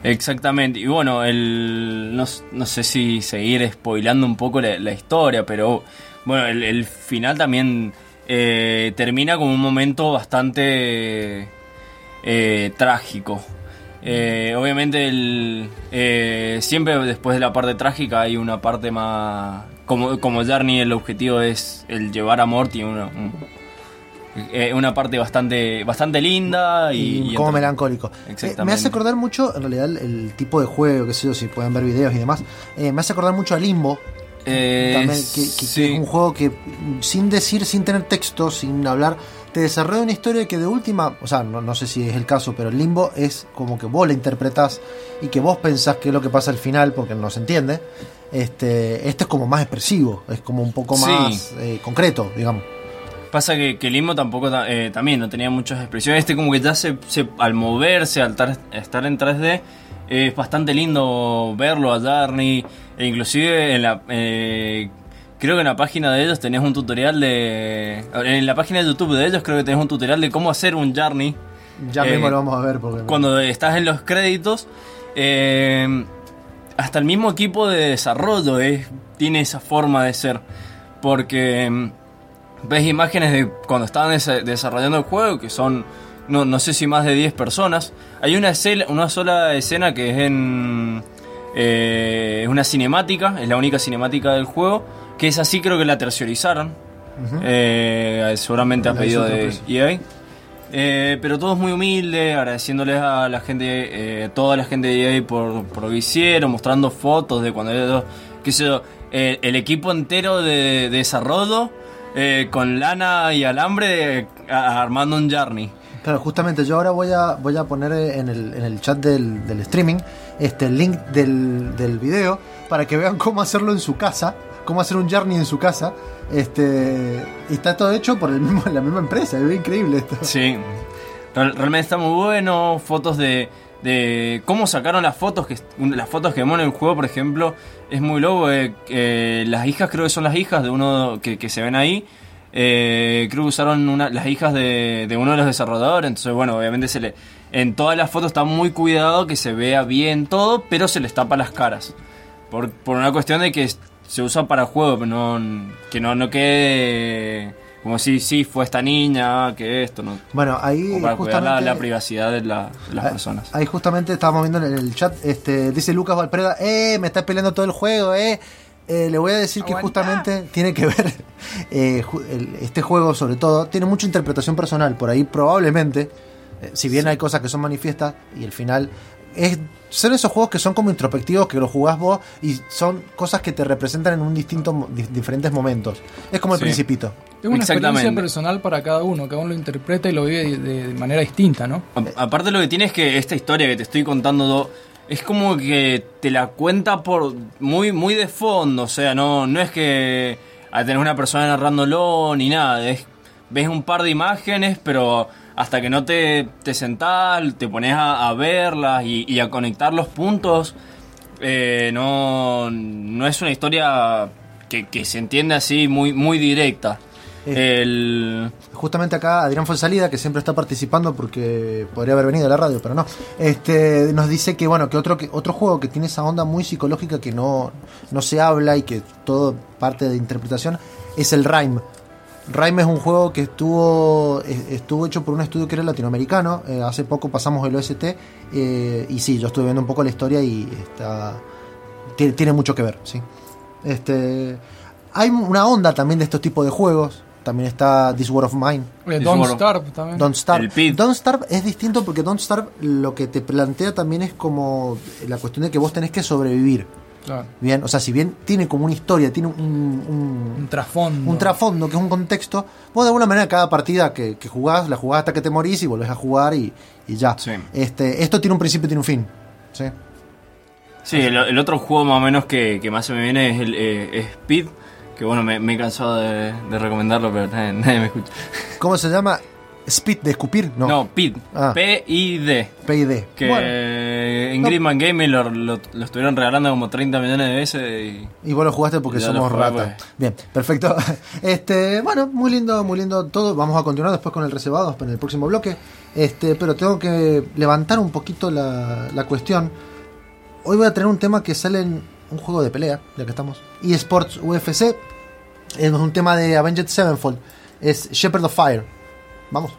Exactamente, y bueno, el, no, no sé si seguir spoilando un poco la, la historia, pero bueno, el, el final también eh, termina con un momento bastante eh, trágico. Eh, obviamente el, siempre después de la parte trágica hay una parte más... Como, como Jarny el objetivo es el llevar a Morty una, un- una parte bastante bastante linda y, como melancólico. Eh, me hace acordar mucho, en realidad, el, el tipo de juego, que sé yo, si pueden ver videos y demás, eh, me hace acordar mucho a Limbo. Eh, también, que, que- que sí. es un juego que, sin decir, sin tener texto, sin hablar, te desarrolla una historia que de última, o sea, no, no sé si es el caso, pero el Limbo es como que vos la interpretás y que vos pensás que es lo que pasa al final, porque no se entiende. Este, este es como más expresivo, es como un poco Sí. más eh, concreto, digamos. Pasa que, que Limbo tampoco ta- eh, también no tenía muchas expresiones. Este como que ya se, se- al moverse, al tar- estar en 3D, es bastante lindo verlo a Jarny. E inclusive en la eh, creo que en la página de ellos tenés un tutorial de. En la página de YouTube de ellos creo que tenés un tutorial de cómo hacer un Jarny. Ya Eh, mismo lo vamos a ver porque Cuando estás en los créditos, eh, hasta el mismo equipo de desarrollo es- tiene esa forma de ser. Porque mm, ves imágenes de cuando estaban desa- desarrollando el juego, que son, no, no sé si más de 10 personas. Hay una, una sola escena que es en... eh, es una cinemática, es la única cinemática del juego, que es así creo que la terciarizaron. Eh, seguramente a La pedido de. EA. Eh, pero todo es muy humilde, agradeciéndoles a la gente, eh, toda la gente de EA por, por lo que hicieron, mostrando fotos de cuando ellos, qué sé yo, el equipo entero de, de desarrollo con lana y alambre a- armando un Journey. Justamente yo ahora voy a, voy a poner en el, en el chat del, del streaming este, el link del, del video para que vean cómo hacerlo en su casa, cómo hacer un journey en su casa. Este, y está todo hecho por <laughs> la misma empresa, es increíble esto. Sí, Real- realmente está muy bueno. Fotos de, de cómo sacaron las fotos que las fotos que vemos en el juego, por ejemplo, es muy loco. eh, eh, las hijas creo que son las hijas de uno que se ven ahí. Eh, creo que usaron una- las hijas de, de uno de los desarrolladores. Entonces, bueno, obviamente se le en todas las fotos está muy cuidado que se vea bien todo, pero se les tapa las caras. Por, por una cuestión de que se usa para juego, pero no, que no, no quede como si sí fue esta niña, que esto, no. Bueno, ahí Como para cuidar la, justamente, la privacidad de, la- de las ah, personas. ahí justamente estábamos viendo en el chat, este, dice Lucas Valpreda, eh, me está peleando todo el juego, eh. Eh, le voy a decir que justamente tiene que ver, <laughs> eh, el- este juego sobre todo, tiene mucha interpretación personal, por ahí probablemente, eh, si bien hay cosas que son manifiestas y el final es son esos juegos que son como introspectivos que los jugás vos y son cosas que te representan en un distinto diferentes momentos. Es como el Sí. principito. Es una experiencia personal para cada uno, cada uno lo interpreta y lo vive de, de manera distinta, ¿no? A- Aparte lo que tiene es que esta historia que te estoy contando do- es como que te la cuenta por muy muy de fondo, o sea, no no es que a tener una persona narrándolo ni nada, es ves un par de imágenes, pero hasta que no te, te sentás, te pones a, verlas y, y a conectar los puntos, eh, no, no es una historia que, que se entiende así muy, muy directa. El... Justamente acá Adrián Fonsalida, que siempre está participando porque podría haber venido a la radio, pero no. Este nos dice que bueno, que otro que otro juego que tiene esa onda muy psicológica que no, no se habla y que todo parte de interpretación es el Rhyme. Rhyme es un juego que estuvo es- estuvo hecho por un estudio que era latinoamericano. Eh, hace poco pasamos el OST eh, y sí, yo estuve viendo un poco la historia y está tiene, tiene mucho que ver, sí. Este hay una onda también de estos tipos de juegos. También está This War of Mine. Eh, Don't War Starve también. Don't Starve. Don't Starve es distinto porque Don't Starve lo que te plantea también es como la cuestión de que vos tenés que sobrevivir. Claro. Bien, o sea, si bien tiene como una historia, tiene un, un, Un trasfondo. un trasfondo que es un contexto, vos de alguna manera cada partida que, que jugás, la jugás hasta que te morís y volvés a jugar y, y ya. Sí. Este, esto tiene un principio y tiene un fin. ¿sí? Sí, el, el otro juego más o menos que, que más se me viene es el eh, es Speed, que bueno, me, me he cansado de, de recomendarlo, pero nadie, <laughs> nadie me escucha. ¿Cómo se llama? Speed de escupir, no. No, PID, Ah. P-I-D. PID. Que Bueno, en No. Gridman Gaming lo, lo- lo estuvieron regalando como 30 millones de veces y Y vos lo jugaste porque somos jugué, rata. pues. Bien, perfecto. <laughs> Este, bueno, muy lindo, muy lindo todo. Vamos a continuar después con el reservado en el próximo bloque. Este, pero tengo que levantar un poquito la, la cuestión. Hoy voy a tener un tema que sale en un juego de pelea, ya que estamos. eSports UFC. Es un tema de Avenged Sevenfold. Es Shepherd of Fire. Vamos.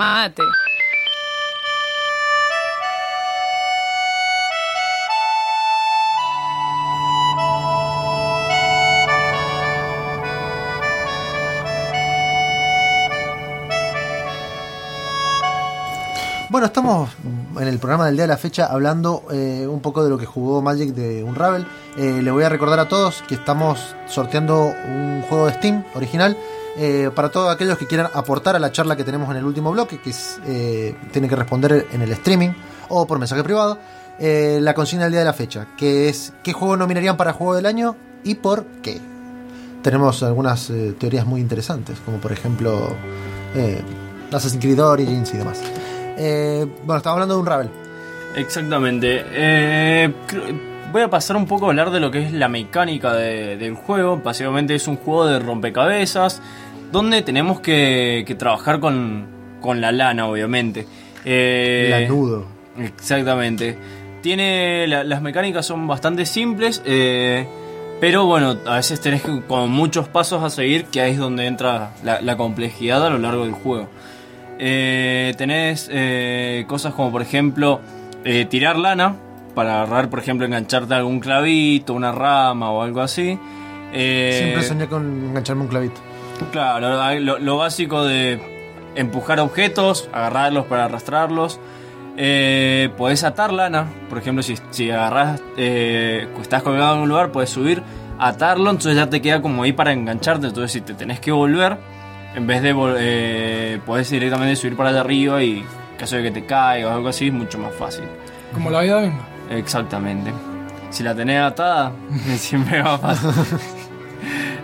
Mate. Bueno, estamos en el programa del día de la fecha hablando eh, un poco de lo que jugó Magic de Unravel. Eh, le voy a recordar a todos que estamos sorteando un juego de Steam original eh, para todos aquellos que quieran aportar a la charla que tenemos en el último bloque, que es, eh, que responder en el streaming o por mensaje privado. eh, la consigna del día de la fecha, que es qué juego nominarían para juego del año y por qué. Tenemos algunas teorías muy interesantes, como por ejemplo Assassin's Creed Origins y demás. Bueno, estamos hablando de un Ravel. Exactamente. Voy a pasar un poco a hablar de lo que es la mecánica de- del juego. Básicamente es un juego de rompecabezas donde tenemos que, que trabajar con, con la lana, obviamente. Eh, Lanudo. Exactamente. Tiene la- las mecánicas son bastante simples, eh, pero bueno, a veces tenés que- con muchos pasos a seguir, que ahí es donde entra la, la complejidad a lo largo del juego. Eh, tenés eh, cosas como por ejemplo tirar lana para agarrar, por ejemplo, engancharte a algún clavito, una rama o algo así. Siempre soñé con engancharme un clavito. Claro, lo, lo básico de empujar objetos, agarrarlos para arrastrarlos. Eh, podés atar lana, por ejemplo, si, si agarras, eh, estás colgado en un lugar, puedes subir, atarlo, entonces ya te queda como ahí para engancharte. Entonces, si te tenés que volver, en vez de eh, podés directamente subir para allá arriba y en caso de que te caiga o algo así, es mucho más fácil. Como la vida misma. Exactamente. Si la tenés atada, <laughs> siempre va. <laughs>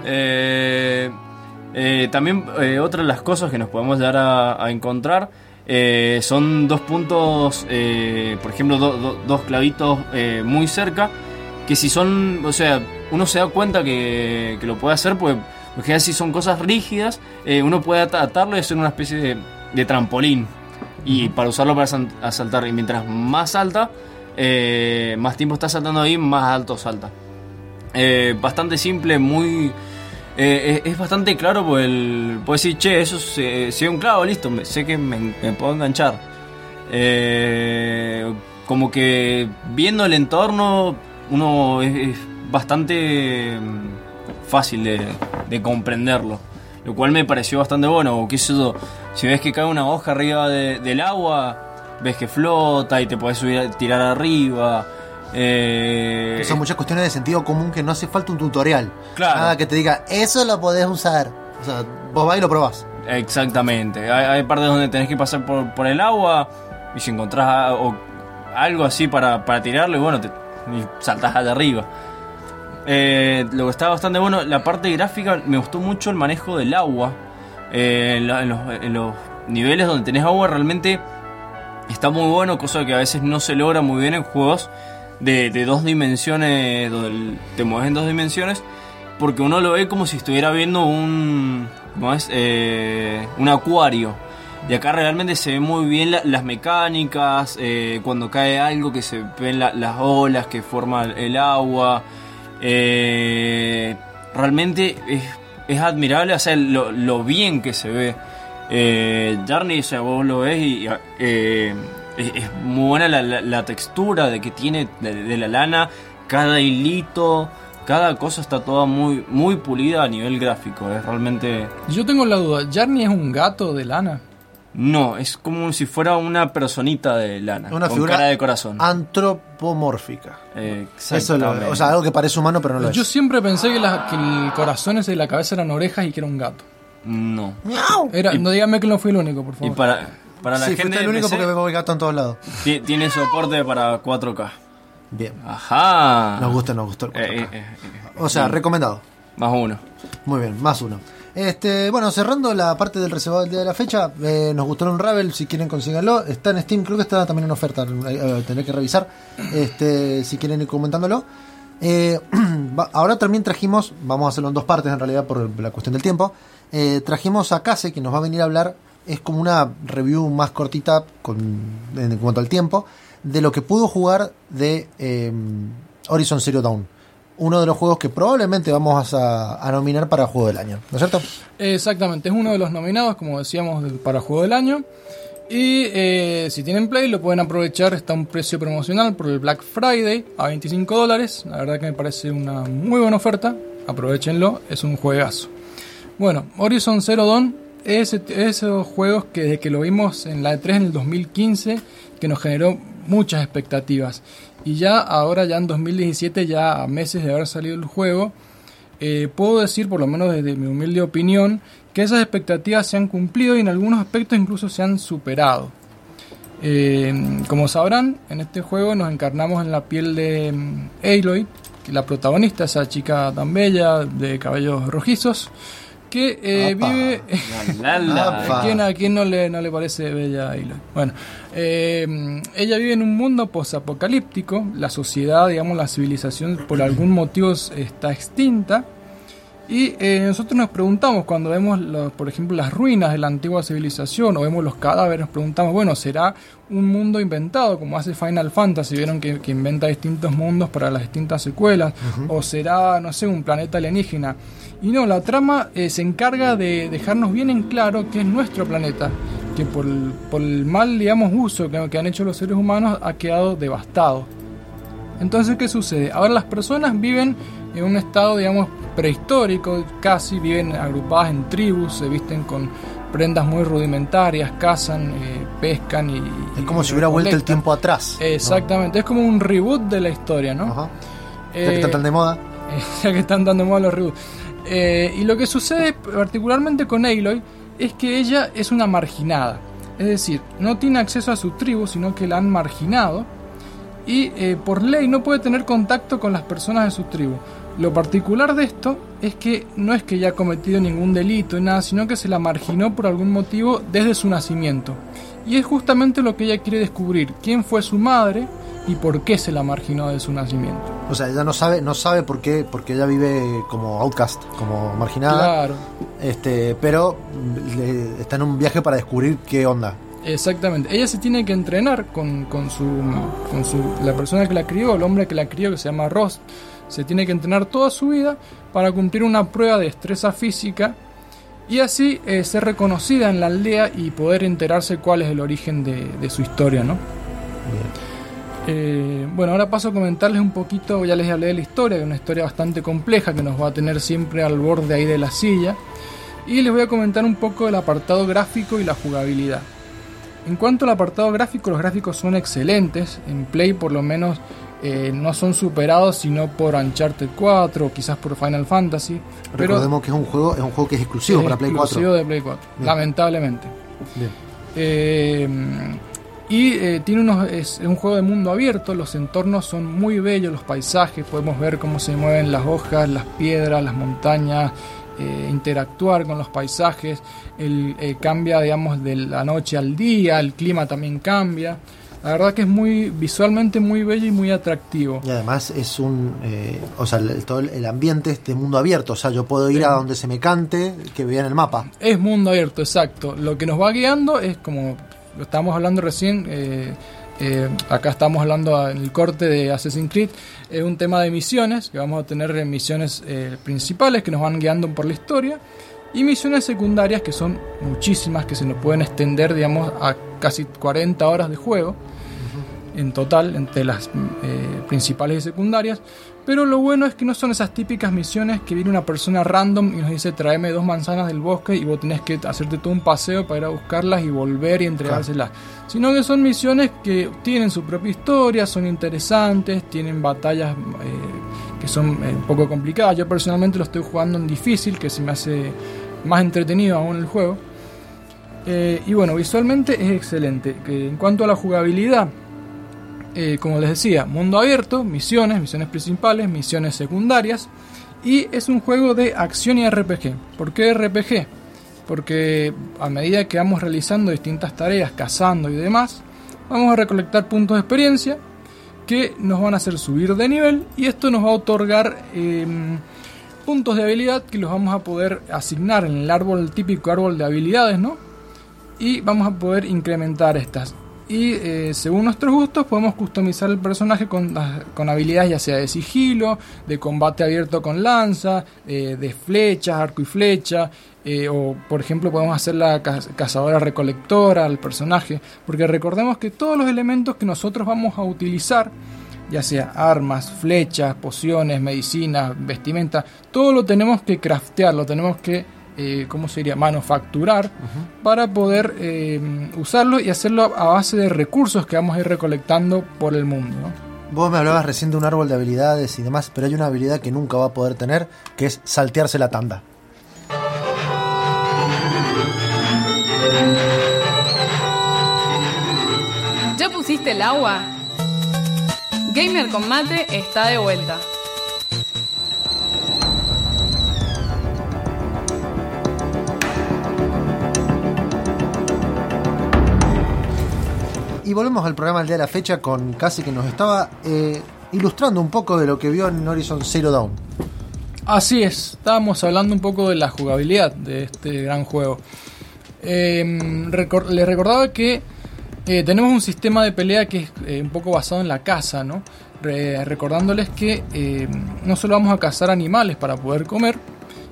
Eh, eh, también eh, otra de las cosas que nos podemos llegar a, a encontrar eh, son dos puntos, eh, por ejemplo, do- do- dos clavitos muy cerca, que si son, o sea, uno se da cuenta que, que lo puede hacer, pues, porque si son cosas rígidas, uno puede ata- atarlo y hacer una especie de, de trampolín. Y para usarlo para saltar, y mientras más salta, eh, más tiempo está saltando ahí, más alto salta. Eh, bastante simple, muy. Eh, es, es bastante claro, pues el. Puedo decir, che, eso se- si es un clavo, listo, me- sé que me, puedo enganchar. Eh, como que viendo el entorno, uno es, bastante mm, fácil de, de comprenderlo. Lo cual me pareció bastante bueno. Qué si ves que cae una hoja arriba de- del agua, ves que flota y te puedes subir tirar arriba. Eh, son muchas cuestiones de sentido común que no hace falta un tutorial. Claro. Nada que te diga, eso lo podés usar. O sea, vos vas y lo probás. Exactamente. Hay, hay partes donde tenés que pasar por, por el agua y si encontrás a- o algo así para, para tirarlo, y bueno, te y saltás allá arriba. Eh, lo que está bastante bueno, la parte gráfica, me gustó mucho el manejo del agua. Eh, en, la- en los, en los niveles donde tenés agua realmente está muy bueno, cosa que a veces no se logra muy bien en juegos de, de dos dimensiones, donde te mueves en dos dimensiones, porque uno lo ve como si estuviera viendo un, ¿cómo? Eh, un acuario. Y acá realmente se ve muy bien la- las mecánicas, eh, cuando cae algo que se ven la- las olas que forma el agua. Eh, realmente es, es admirable, o sea, lo, lo bien que se ve. Eh, o vos lo ves y es, es muy buena la, la- la textura de que tiene de, de la lana, cada hilito, cada cosa está toda muy, muy pulida a nivel gráfico. Es realmente. Yo tengo la duda, ¿Jarny es un gato de lana? No, es como si fuera una personita de lana, Una con figura cara de corazón. antropomórfica. Eso es lo- o sea, algo que parece humano, pero no lo Yo es. siempre pensé que, la- que el corazón ese de la cabeza eran orejas y que era un gato. No. Era, no díganme que no fui el único, por Y favor. para, para la sí, gente el de único PC, porque veo el gato en todos lados. ti- tiene soporte para 4K. Bien. Ajá. Nos gusta, nos gustó el Eh, 4K. eh, eh, eh. O sea, recomendado. Más uno. Muy bien, más uno. Este, bueno, cerrando la parte del reservado del día de la fecha, eh, nos gustó un Ravel, si quieren consíganlo. Está en Steam, creo que está también en oferta, eh, tendré que revisar. Este, si quieren ir comentándolo. Eh, <clears throat> ahora también trajimos, vamos a hacerlo en dos partes en realidad por la cuestión del tiempo. trajimos a Case, que nos va a venir a hablar, es como una review más cortita con, en cuanto al tiempo, de lo que pudo jugar de eh, Horizon Zero Dawn. uno de los juegos que probablemente vamos a, a nominar para Juego del Año, ¿no es cierto? Exactamente, es uno de los nominados, como decíamos, para Juego del Año. Y eh, si tienen Play lo pueden aprovechar, está un precio promocional por el Black Friday a 25 dólares. La verdad que me parece una muy buena oferta, aprovechenlo, es un juegazo. Bueno, Horizon Zero Dawn es es esos juegos que desde que lo vimos en la E3 en el 2015 que nos generó muchas expectativas. Y ya ahora, ya en 2017, ya a meses de haber salido el juego, eh, puedo decir, por lo menos desde mi humilde opinión, que esas expectativas se han cumplido y en algunos aspectos incluso se han superado. Eh, como sabrán, en este juego nos encarnamos en la piel de mm, Aloy, la protagonista, esa chica tan bella de cabellos rojizos, que eh, vive La, la. Apa. <laughs> ¿A quién, a quién no, le, no le parece bella Aloy? Bueno, eh, ella vive en un mundo posapocalíptico, la sociedad, digamos, la civilización por algún motivo está extinta. Y eh, nosotros nos preguntamos cuando vemos, lo- por ejemplo, las ruinas de la antigua civilización o vemos los cadáveres, nos preguntamos, bueno, ¿será un mundo inventado como hace Final Fantasy? Vieron que, que inventa distintos mundos para las distintas secuelas. ¿O será, no sé, un planeta alienígena? Y no, la trama eh, se encarga de dejarnos bien en claro que es nuestro planeta, que por el, por el mal, digamos, uso que, que han hecho los seres humanos ha quedado devastado. Entonces, ¿qué sucede? Ahora las personas viven en un estado, digamos, prehistórico, casi viven agrupadas en tribus, se visten con prendas muy rudimentarias, cazan, eh, pescan y... Es y como si hubiera vuelto el tiempo atrás. ¿no? Exactamente, es como un reboot de la historia, ¿no? Ajá. Ya Eh, que están tan de moda. <laughs> ya que están dando moda los reboots. Eh, y lo que sucede particularmente con Aloy es que ella es una marginada. Es decir, no tiene acceso a su tribu, sino que la han marginado. Y eh, por ley no puede tener contacto con las personas de su tribu. Lo particular de esto es que no es que ella ha cometido ningún delito, nada, sino que se la marginó por algún motivo desde su nacimiento. Y es justamente lo que ella quiere descubrir, quién fue su madre y por qué se la marginó de su nacimiento. O sea, ella no sabe, no sabe por qué, porque ella vive como outcast, como marginada. Claro, Este, pero le- está en un viaje para descubrir qué onda. Exactamente. Ella se tiene que entrenar con, con su, con su la persona que la crió, el hombre que la crió, que se llama Ross. Se tiene que entrenar toda su vida para cumplir una prueba de destreza física y así eh, ser reconocida en la aldea y poder enterarse cuál es el origen de, de su historia, ¿no? Eh, bueno, ahora paso a comentarles un poquito, ya les hablé de la historia, que es una historia bastante compleja que nos va a tener siempre al borde ahí de la silla. Y les voy a comentar un poco del apartado gráfico y la jugabilidad. En cuanto al apartado gráfico, los gráficos son excelentes. En Play por lo menos eh, no son superados sino por Uncharted 4 o quizás por Final Fantasy. Pero Recordemos que es un juego, es un juego que es exclusivo es para Play exclusivo 4. de Play 4, Bien. lamentablemente. Bien. Eh, y eh, tiene unos, es un juego de mundo abierto, los entornos son muy bellos, los paisajes, podemos ver cómo se mueven las hojas, las piedras, las montañas, eh, interactuar con los paisajes, el, eh, cambia digamos de la noche al día, el clima también cambia. La verdad que es muy visualmente muy bello y muy atractivo. Y además es un, eh, o sea, el, todo el- ambiente es de mundo abierto, o sea, yo puedo ir a donde se me cante, que vea en el mapa. Es mundo abierto, exacto. Lo que nos va guiando es como lo estábamos hablando recién. eh, acá estamos hablando en el corte de Assassin's Creed. Es un tema de misiones, que vamos a tener misiones eh, principales que nos van guiando por la historia. Y misiones secundarias, que son muchísimas, que se nos pueden extender, digamos, a casi 40 horas de juego en total entre las eh, principales y secundarias. Pero lo bueno es que no son esas típicas misiones que viene una persona random y nos dice tráeme dos manzanas del bosque y vos tenés que hacerte todo un paseo para ir a buscarlas y volver y entregárselas. Sino que son misiones que tienen su propia historia, son interesantes, tienen batallas eh, que son eh, un poco complicadas. Yo personalmente lo estoy jugando en difícil, que se me hace más entretenido aún el juego. Eh, y bueno, visualmente es excelente. Que en cuanto a la jugabilidad, eh, como les decía, mundo abierto, misiones, misiones principales, misiones secundarias. Y es un juego de acción y RPG. ¿Por qué RPG? Porque a medida que vamos realizando distintas tareas, cazando y demás, vamos a recolectar puntos de experiencia que nos van a hacer subir de nivel y esto nos va a otorgar eh, puntos de habilidad que los vamos a poder asignar en el árbol, el típico árbol de habilidades, ¿no? Y vamos a poder incrementar estas. Y eh, según nuestros gustos podemos customizar el personaje con, con habilidades ya sea de sigilo, de combate abierto con lanza, eh, de flechas, arco y flecha, eh, o por ejemplo podemos hacer la ca- cazadora recolectora al personaje, porque recordemos que todos los elementos que nosotros vamos a utilizar, ya sea armas, flechas, pociones, medicinas, vestimenta, todo lo tenemos que craftear, lo tenemos que, eh, ¿cómo se diría?, manufacturar para poder eh, usarlo y hacerlo a base de recursos que vamos a ir recolectando por el mundo. ¿no? Vos me hablabas recién de un árbol de habilidades y demás, pero hay una habilidad que nunca va a poder tener, que es saltearse la tanda. ¿Ya pusiste el agua? Gamer con mate está de vuelta. Y volvemos al programa del día de la fecha con casi que nos estaba eh, ilustrando un poco de lo que vio en Horizon Zero Dawn. Así es, estábamos hablando un poco de la jugabilidad de este gran juego. Recor- les recordaba que eh, tenemos un sistema de pelea que es eh, un poco basado en la caza, ¿no? Re- recordándoles que eh, no solo vamos a cazar animales para poder comer,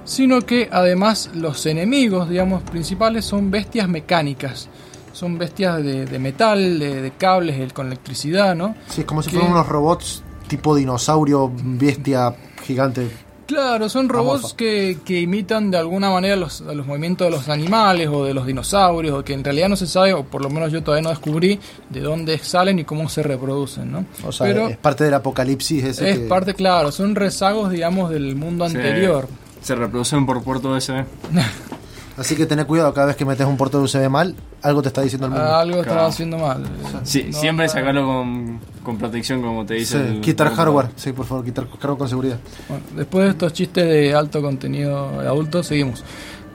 sino que además los enemigos, digamos, principales son bestias mecánicas. Son bestias de, de metal, de, de cables, el- con electricidad, ¿no? Sí, es como si fueran unos robots tipo dinosaurio, bestia gigante. Claro, son robots que, que imitan de alguna manera los, los movimientos de los animales o de los dinosaurios, o que en realidad no se sabe, o por lo menos yo todavía no descubrí, de dónde salen y cómo se reproducen, ¿no? O sea, Pero es parte del apocalipsis ese es que- parte, claro, son rezagos, digamos, del mundo Se- anterior. Se reproducen por puerto USB. <laughs> Así que tené cuidado cada vez que metes un puerto de USB mal, algo te está diciendo el mundo. Algo estaba Claro. haciendo mal. Sí, No, siempre sacarlo con, con protección, como te dice. Sí, el- quitar hardware, sí, por favor, quitar hardware con seguridad. Bueno, después de estos chistes de alto contenido adulto, seguimos.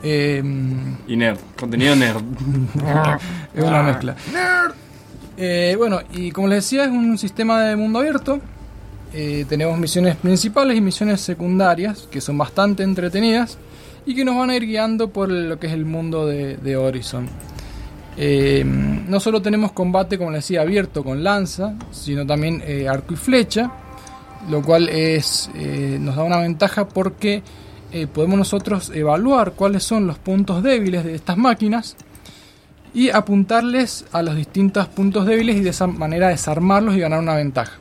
Eh, Y nerd, contenido nerd. <laughs> es una mezcla. Eh, bueno, y como les decía, es un sistema de mundo abierto. Eh, tenemos misiones principales y misiones secundarias, que son bastante entretenidas y que nos van a ir guiando por lo que es el mundo de, Horizon. Eh, no solo tenemos combate, como les decía, abierto con lanza, sino también eh, arco y flecha, lo cual es, eh, nos da una ventaja porque podemos nosotros evaluar cuáles son los puntos débiles de estas máquinas y apuntarles a los distintos puntos débiles y de esa manera desarmarlos y ganar una ventaja.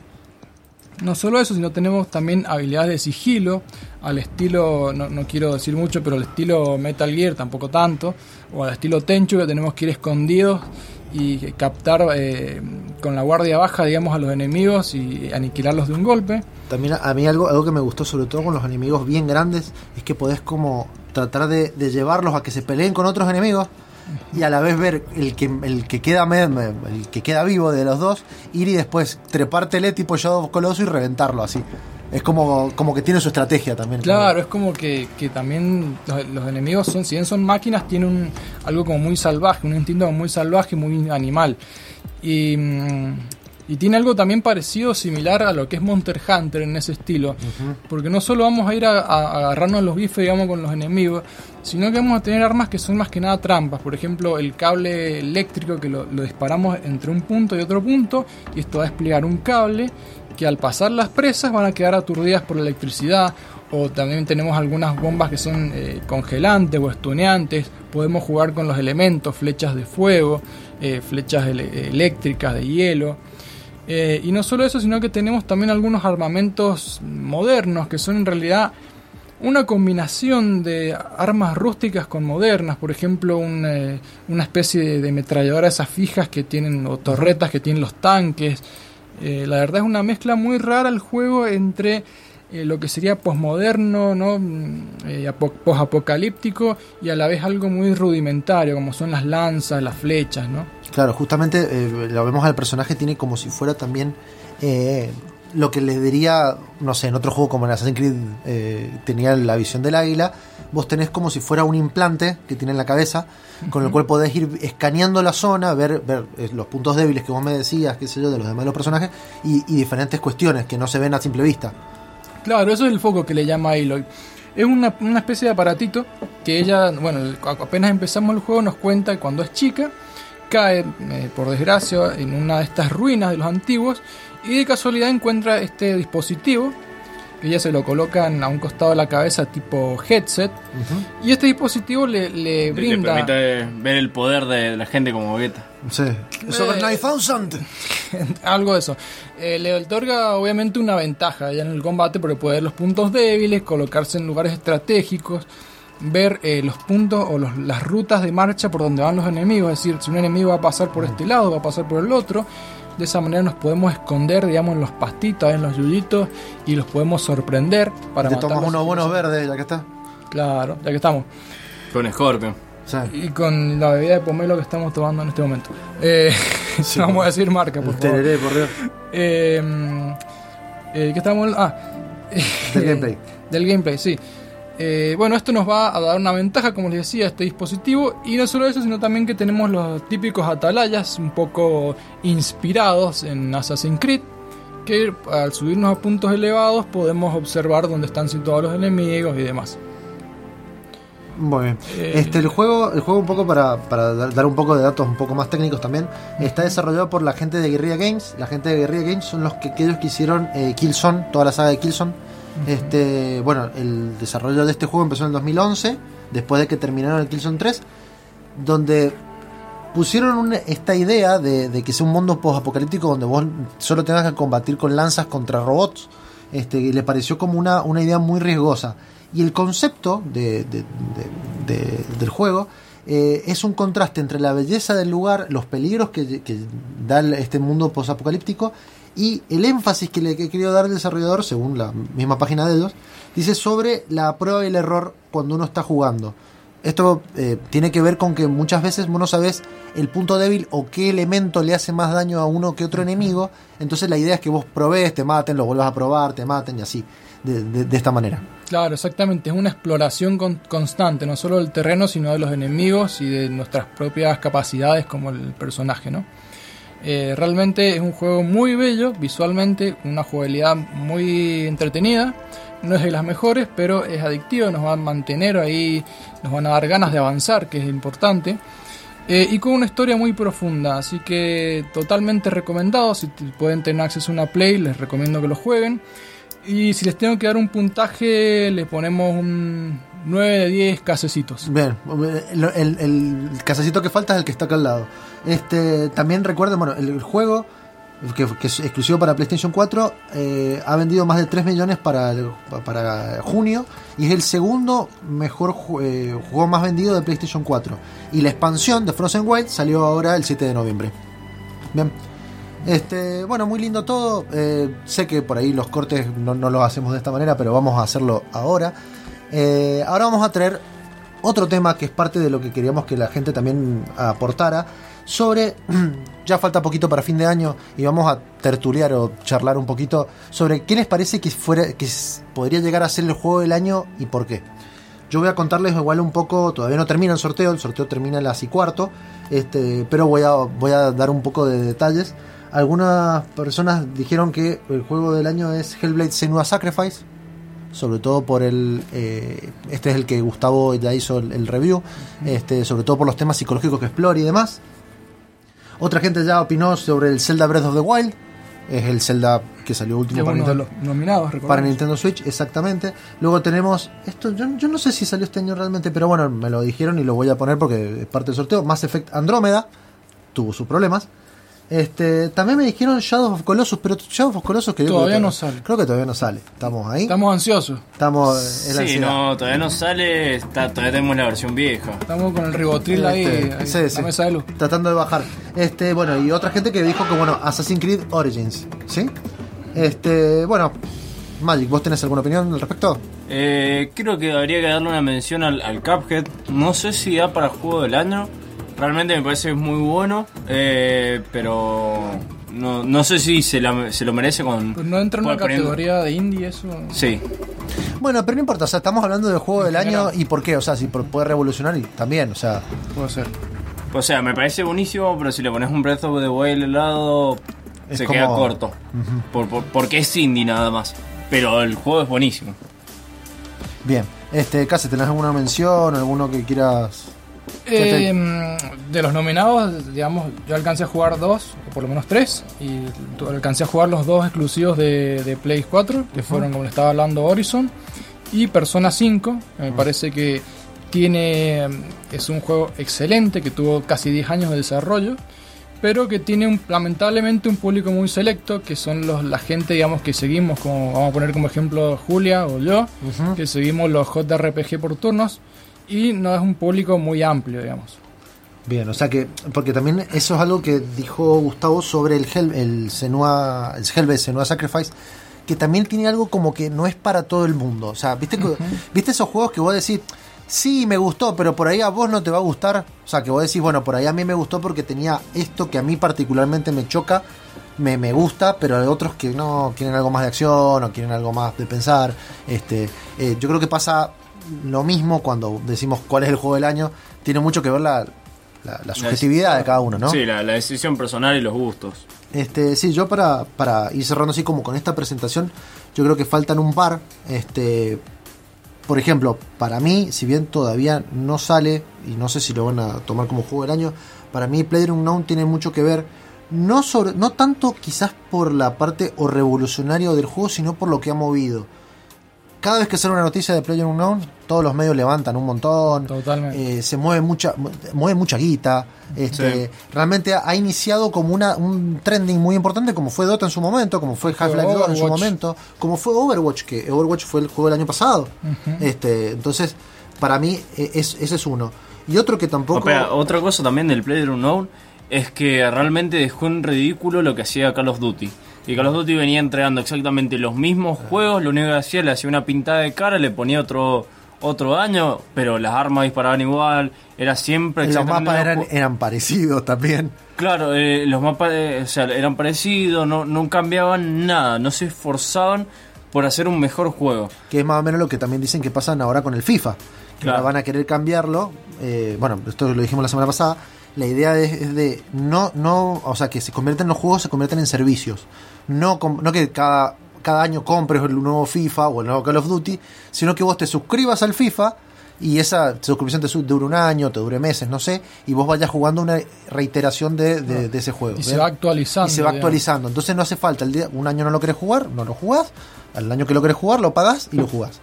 No solo eso, sino tenemos también habilidades de sigilo, al estilo, no, no quiero decir mucho, pero al estilo Metal Gear tampoco tanto, o al estilo Tenchu que tenemos que ir escondidos y captar eh, con la guardia baja, digamos, a los enemigos y aniquilarlos de un golpe. También a, mí algo, algo que me gustó sobre todo con los enemigos bien grandes es que podés como tratar de llevarlos a que se peleen con otros enemigos y a la vez ver el que el que queda el que queda vivo de los dos ir y después trepártele tipo Shadow of Colossus y reventarlo así. Es como, como que tiene su estrategia también. Claro, es como que, que también los, los enemigos son, si bien son máquinas, tienen un- algo como muy salvaje, un instinto muy salvaje, muy animal. Y, mm, y tiene algo también parecido, similar a lo que es Monster Hunter en ese estilo. Porque no solo vamos a ir a, a agarrarnos los bifes, digamos, con los enemigos, sino que vamos a tener armas que son más que nada trampas. Por ejemplo, el cable eléctrico que lo, lo disparamos entre un punto y otro punto, y esto va a desplegar un cable que al pasar las presas van a quedar aturdidas por la electricidad. O también tenemos algunas bombas que son eh, congelantes o estuneantes. Podemos jugar con los elementos, flechas de fuego, eh, flechas ele- eléctricas de hielo. Eh, y no solo eso, sino que tenemos también algunos armamentos modernos que son en realidad una combinación de armas rústicas con modernas, por ejemplo, un, eh, una especie de, de esas fijas que tienen, o torretas que tienen los tanques. Eh, la verdad es una mezcla muy rara el juego entre eh, lo que sería posmoderno, ¿no? Mm, apo- posapocalíptico y a la vez algo muy rudimentario, como son las lanzas, las flechas, ¿no? Claro, justamente eh, lo vemos al personaje, tiene como si fuera también eh, lo que le diría, no sé, en otro juego como en Assassin's Creed eh, tenía la visión del águila, vos tenés como si fuera un implante que tiene en la cabeza, con el cual podés ir escaneando la zona, ver, ver los puntos débiles que vos me decías, qué sé yo, de los demás de los personajes, y, y diferentes cuestiones que no se ven a simple vista. Claro, eso es el foco que le llama Aloy. Es una, una especie de aparatito que ella, bueno, apenas empezamos el juego nos cuenta que cuando es chica cae, eh, por desgracia, en una de estas ruinas de los antiguos y de casualidad encuentra este dispositivo que ya se lo colocan a un costado de la cabeza tipo headset y este dispositivo le, le Le brinda permite ver el poder de la gente como Vegeta. Sí. 9000. <laughs> algo de eso. Eh, le otorga obviamente una ventaja ya en el combate porque puede ver los puntos débiles, colocarse en lugares estratégicos, ver eh, los puntos o los- las rutas de marcha por donde van los enemigos. Es decir, si un enemigo va a pasar por este lado, va a pasar por el otro. De esa manera nos podemos esconder, digamos, en los pastitos, en los yuyitos y los podemos sorprender para Te tomas matarlos. unos buenos verdes, ya que está. Claro, ya que estamos. Con Scorpion. Sí. Y con la bebida de pomelo que estamos tomando en este momento. Eh, <laughs> no vamos a decir marca, por El favor. tereré, por Dios. Eh, eh, ¿Qué estamos? Ah, Del gameplay. <laughs> del gameplay, sí. Eh, bueno, esto nos va a dar una ventaja, como les decía, a este dispositivo. Y no solo eso, sino también que tenemos los típicos atalayas, un poco inspirados en Assassin's Creed. Que al subirnos a puntos elevados podemos observar dónde están situados los enemigos y demás. Muy bien. Eh, Este, el juego, el juego un poco para, para dar un poco de datos un poco más técnicos también, está desarrollado por la gente de Guerrilla Games. La gente de Guerrilla Games son los que aquellos que hicieron eh, Killzone, toda la saga de Killzone. Este, bueno, el desarrollo de este juego empezó en el 2011, después de que terminaron el Killzone 3, donde pusieron una- esta idea de, que sea un mundo post-apocalíptico donde vos solo tengas que combatir con lanzas contra robots. Este, le pareció como una, idea muy riesgosa. Y el concepto de, de- de- de- del juego eh, es un contraste entre la belleza del lugar, los peligros que, que da este mundo post-apocalíptico y el énfasis que le que querido dar el desarrollador, según la misma página de ellos, dice sobre la prueba y el error cuando uno está jugando. Esto eh, tiene que ver con que muchas veces vos no sabes el punto débil o qué elemento le hace más daño a uno que otro enemigo. Entonces la idea es que vos probés, te maten, lo vuelvas a probar, te maten y así. De, de- de esta manera. Claro, exactamente. Es una exploración con- constante, no solo del terreno, sino de los enemigos y de nuestras propias capacidades como el personaje, ¿no? Eh, realmente es un juego muy bello, visualmente, una jugabilidad muy entretenida. No es de las mejores, pero es adictivo, nos va a mantener ahí, nos van a dar ganas de avanzar, que es importante. Eh, y con una historia muy profunda, así que totalmente recomendado. Si pueden tener acceso a una Play, les recomiendo que lo jueguen. Y si les tengo que dar un puntaje, le ponemos un 9 de 10 casecitos. Bien, el, casacito que falta es el que está acá al lado. Este, también recuerden, bueno, el, juego que, es exclusivo para PlayStation 4 eh, ha vendido más de 3 millones para, para junio y es el segundo mejor eh, juego más vendido de PlayStation 4. Y la expansión de Frozen Wild salió ahora el 7 de noviembre. Bien. Este, bueno, muy lindo todo. Eh, sé que por ahí los cortes no, no los hacemos de esta manera, pero vamos a hacerlo ahora. Ahora vamos a traer otro tema que es parte de lo que queríamos que la gente también aportara sobre <clears throat> ya falta poquito para fin de año y vamos a tertuliar o charlar un poquito sobre qué les parece que fuera que podría llegar a ser el juego del año y por qué. Yo voy a contarles igual un poco, todavía no termina el sorteo, el sorteo termina a las y cuarto, este, pero voy a, voy a dar un poco de detalles. Algunas personas dijeron que el juego del año es Hellblade Senua Sacrifice, sobre todo por el eh, este es el que Gustavo ya hizo el, el review este sobre todo por los temas psicológicos que explora y demás otra gente ya opinó sobre el Zelda Breath of the Wild. Es el Zelda que salió último para Nintendo, nominados, para. Nintendo Switch exactamente. Luego tenemos esto yo, yo no sé si salió este año realmente pero bueno me lo dijeron y lo voy a poner porque es parte del sorteo. Mass Effect Andrómeda tuvo sus problemas este también me dijeron Shadow of Colossus pero Shadow of Colossus que yo Todavía que- no sale. creo que todavía no sale estamos ahí Estamos ansiosos. estamos en la Sí, ansiedad. no, todavía no sale, está, todavía tenemos la versión vieja. Estamos con el ribotril ahí, Este, ahí, sí, sí. la mesa de luz. Tratando de bajar. Este, bueno, y otra gente que dijo que bueno, Assassin's Creed Origins, ¿sí? Este, bueno, Magic, ¿vos tenés alguna opinión al respecto? Eh, creo que habría que darle una mención al, al Cuphead. No sé si da para juego del año. Realmente me parece muy bueno. eh, pero no, no sé si se, la- se lo merece con. Pues no entra en una categoría de indie eso. Sí. Bueno, pero no importa, o sea, estamos hablando del juego del año y por qué, o sea, si por- puede revolucionar y también, o sea, Puede ser. O sea, me parece buenísimo, pero si le pones un Breath of the Wild al lado, Es se como- queda corto. por, por- porque es indie nada más. Pero el juego es buenísimo. bien. Este, Casi, ¿tenés alguna mención, alguno que quieras Eh, de los nominados, digamos, yo alcancé a jugar dos, o por lo menos tres, y alcancé a jugar los dos exclusivos de, de Play 4, que fueron, como le estaba hablando, Horizon y Persona 5. que Me parece que tiene es un juego excelente, que tuvo casi 10 años de desarrollo, pero que tiene un, lamentablemente un público muy selecto, que son los, la gente, digamos, que seguimos, como vamos a poner como ejemplo Julia o yo, que seguimos los JRPG por turnos, y no es un público muy amplio, digamos. Bien, o sea que, porque también eso es algo que dijo Gustavo sobre el Hell, el Senua, el Hellbase Senua Sacrifice, que también tiene algo como que no es para todo el mundo. O sea, viste, que- viste esos juegos que vos decís, sí, me gustó, pero por ahí a vos no te va a gustar. O sea, que vos decís, bueno, por ahí a mí me gustó porque tenía esto que a mí particularmente me choca, me, me gusta, pero hay otros que no quieren algo más de acción o quieren algo más de pensar. Este, eh, yo creo que pasa lo mismo cuando decimos cuál es el juego del año. Tiene mucho que ver la, la, la subjetividad de cada uno, ¿no? Sí, la, la decisión personal y los gustos. Este, sí, yo para, para ir cerrando así como con esta presentación, yo creo que faltan un par. Este, por ejemplo, para mí, si bien todavía no sale, y no sé si lo van a tomar como juego del año, para mí PlayerUnknown tiene mucho que ver, no, sobre, no tanto quizás por la parte o revolucionario del juego, sino por lo que ha movido. Cada vez que sale una noticia de PlayerUnknown, todos los medios levantan un montón. Totalmente. Eh, se mueve mucha, mu- mueve mucha guita. Este, Sí. Realmente ha iniciado como una, un trending muy importante, como fue Dota en su momento, como fue Half-Life 2 en su momento, como fue Overwatch, que Overwatch fue el juego del año pasado. este, entonces, para mí, e- es, ese es uno. Y otro que tampoco. Otra cosa también del PlayerUnknown es que realmente dejó en ridículo lo que hacía Call of Duty. Y Call of Duty venía entregando exactamente los mismos juegos, lo único que hacía le hacía una pintada de cara, le ponía otro otro daño, pero las armas disparaban igual, era siempre los mapas eran, eran parecidos también. Claro, eh, los mapas eh, o sea, eran parecidos, no, no cambiaban nada, no se esforzaban por hacer un mejor juego. que es más o menos lo que también dicen que pasan ahora con el FIFA. Que Claro. ahora van a querer cambiarlo. eh, bueno, esto lo dijimos la semana pasada. La idea es, es de no, no, o sea, que se convierten los juegos, se convierten en servicios. No, no que cada, cada año compres el nuevo FIFA o el nuevo Call of Duty, sino que vos te suscribas al FIFA y esa suscripción te dure un año, te dure meses, no sé, y vos vayas jugando una reiteración de, de- de ese juego. Y se va actualizando. y se va digamos. actualizando. Entonces no hace falta, el día, un año no lo querés jugar, no lo jugás, al año que lo querés jugar lo pagás y lo jugás.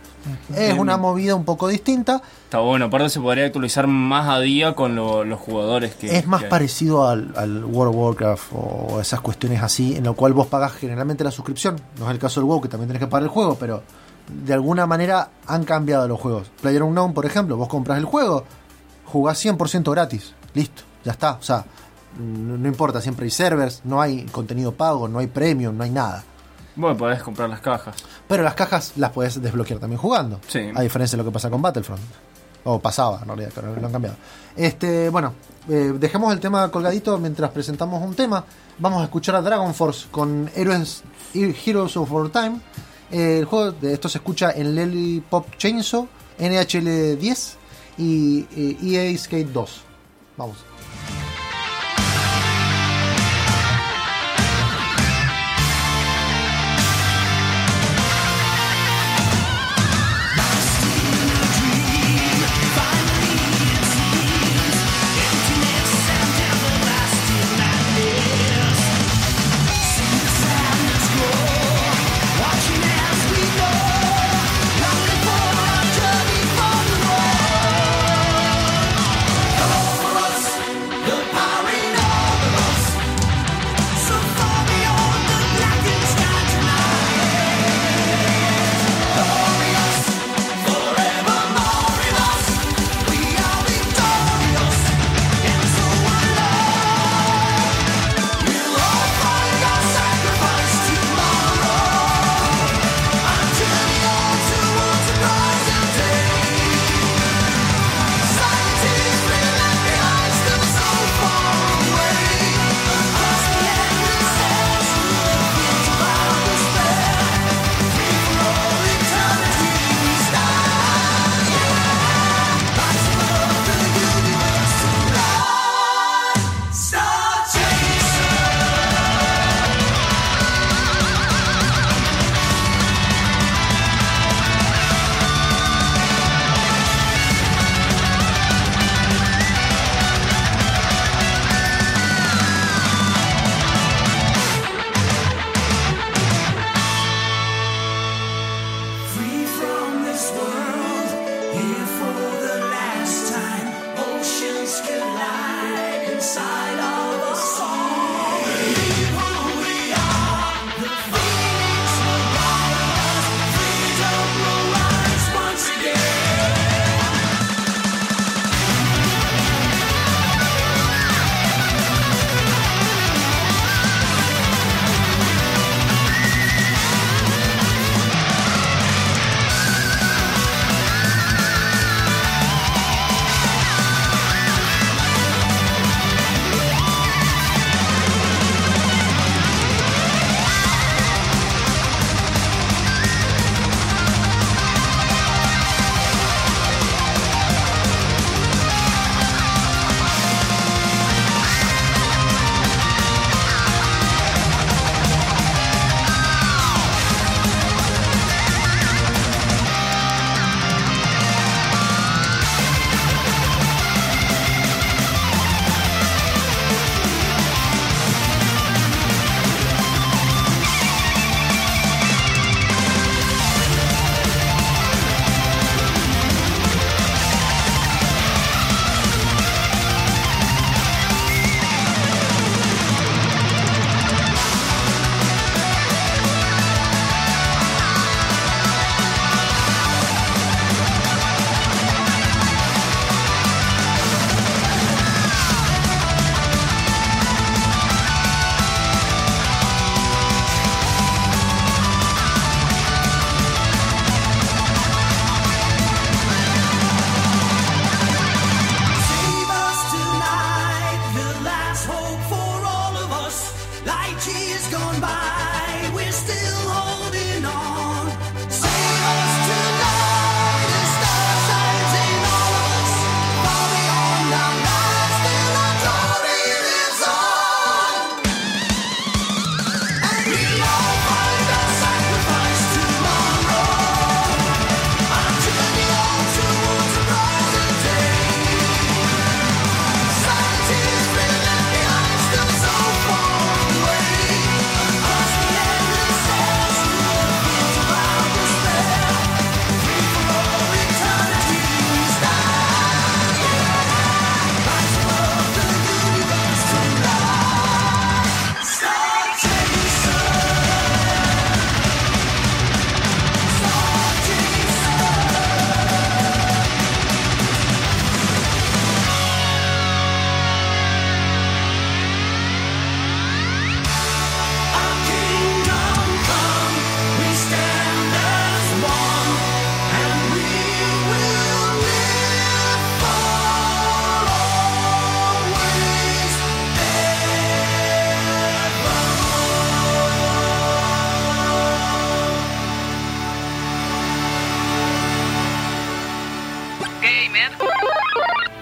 Es una movida un poco distinta, Está bueno, aparte se podría actualizar más a día con lo- los jugadores que... es más que parecido al, al World of Warcraft o esas cuestiones así, en lo cual vos pagás generalmente la suscripción. No es el caso del WoW, que también tenés que pagar el juego, pero de alguna manera han cambiado los juegos. PlayerUnknown, por ejemplo, vos compras el juego, jugás 100% gratis, listo, ya está. O sea, no, no importa, siempre hay servers, no hay contenido pago, no hay premium, no hay nada. Bueno, podés comprar las cajas. Pero las cajas las puedes desbloquear también jugando. Sí. A diferencia de lo que pasa con Battlefront. O pasaba, en realidad, pero lo han cambiado. Este, bueno, eh, dejemos el tema colgadito mientras presentamos un tema. Vamos a escuchar a Dragon Force con Heroes, Heroes of Our Time. Eh, el juego de esto se escucha en Lely Pop Chainsaw, NHL 10 y eh, EA Skate 2. Vamos.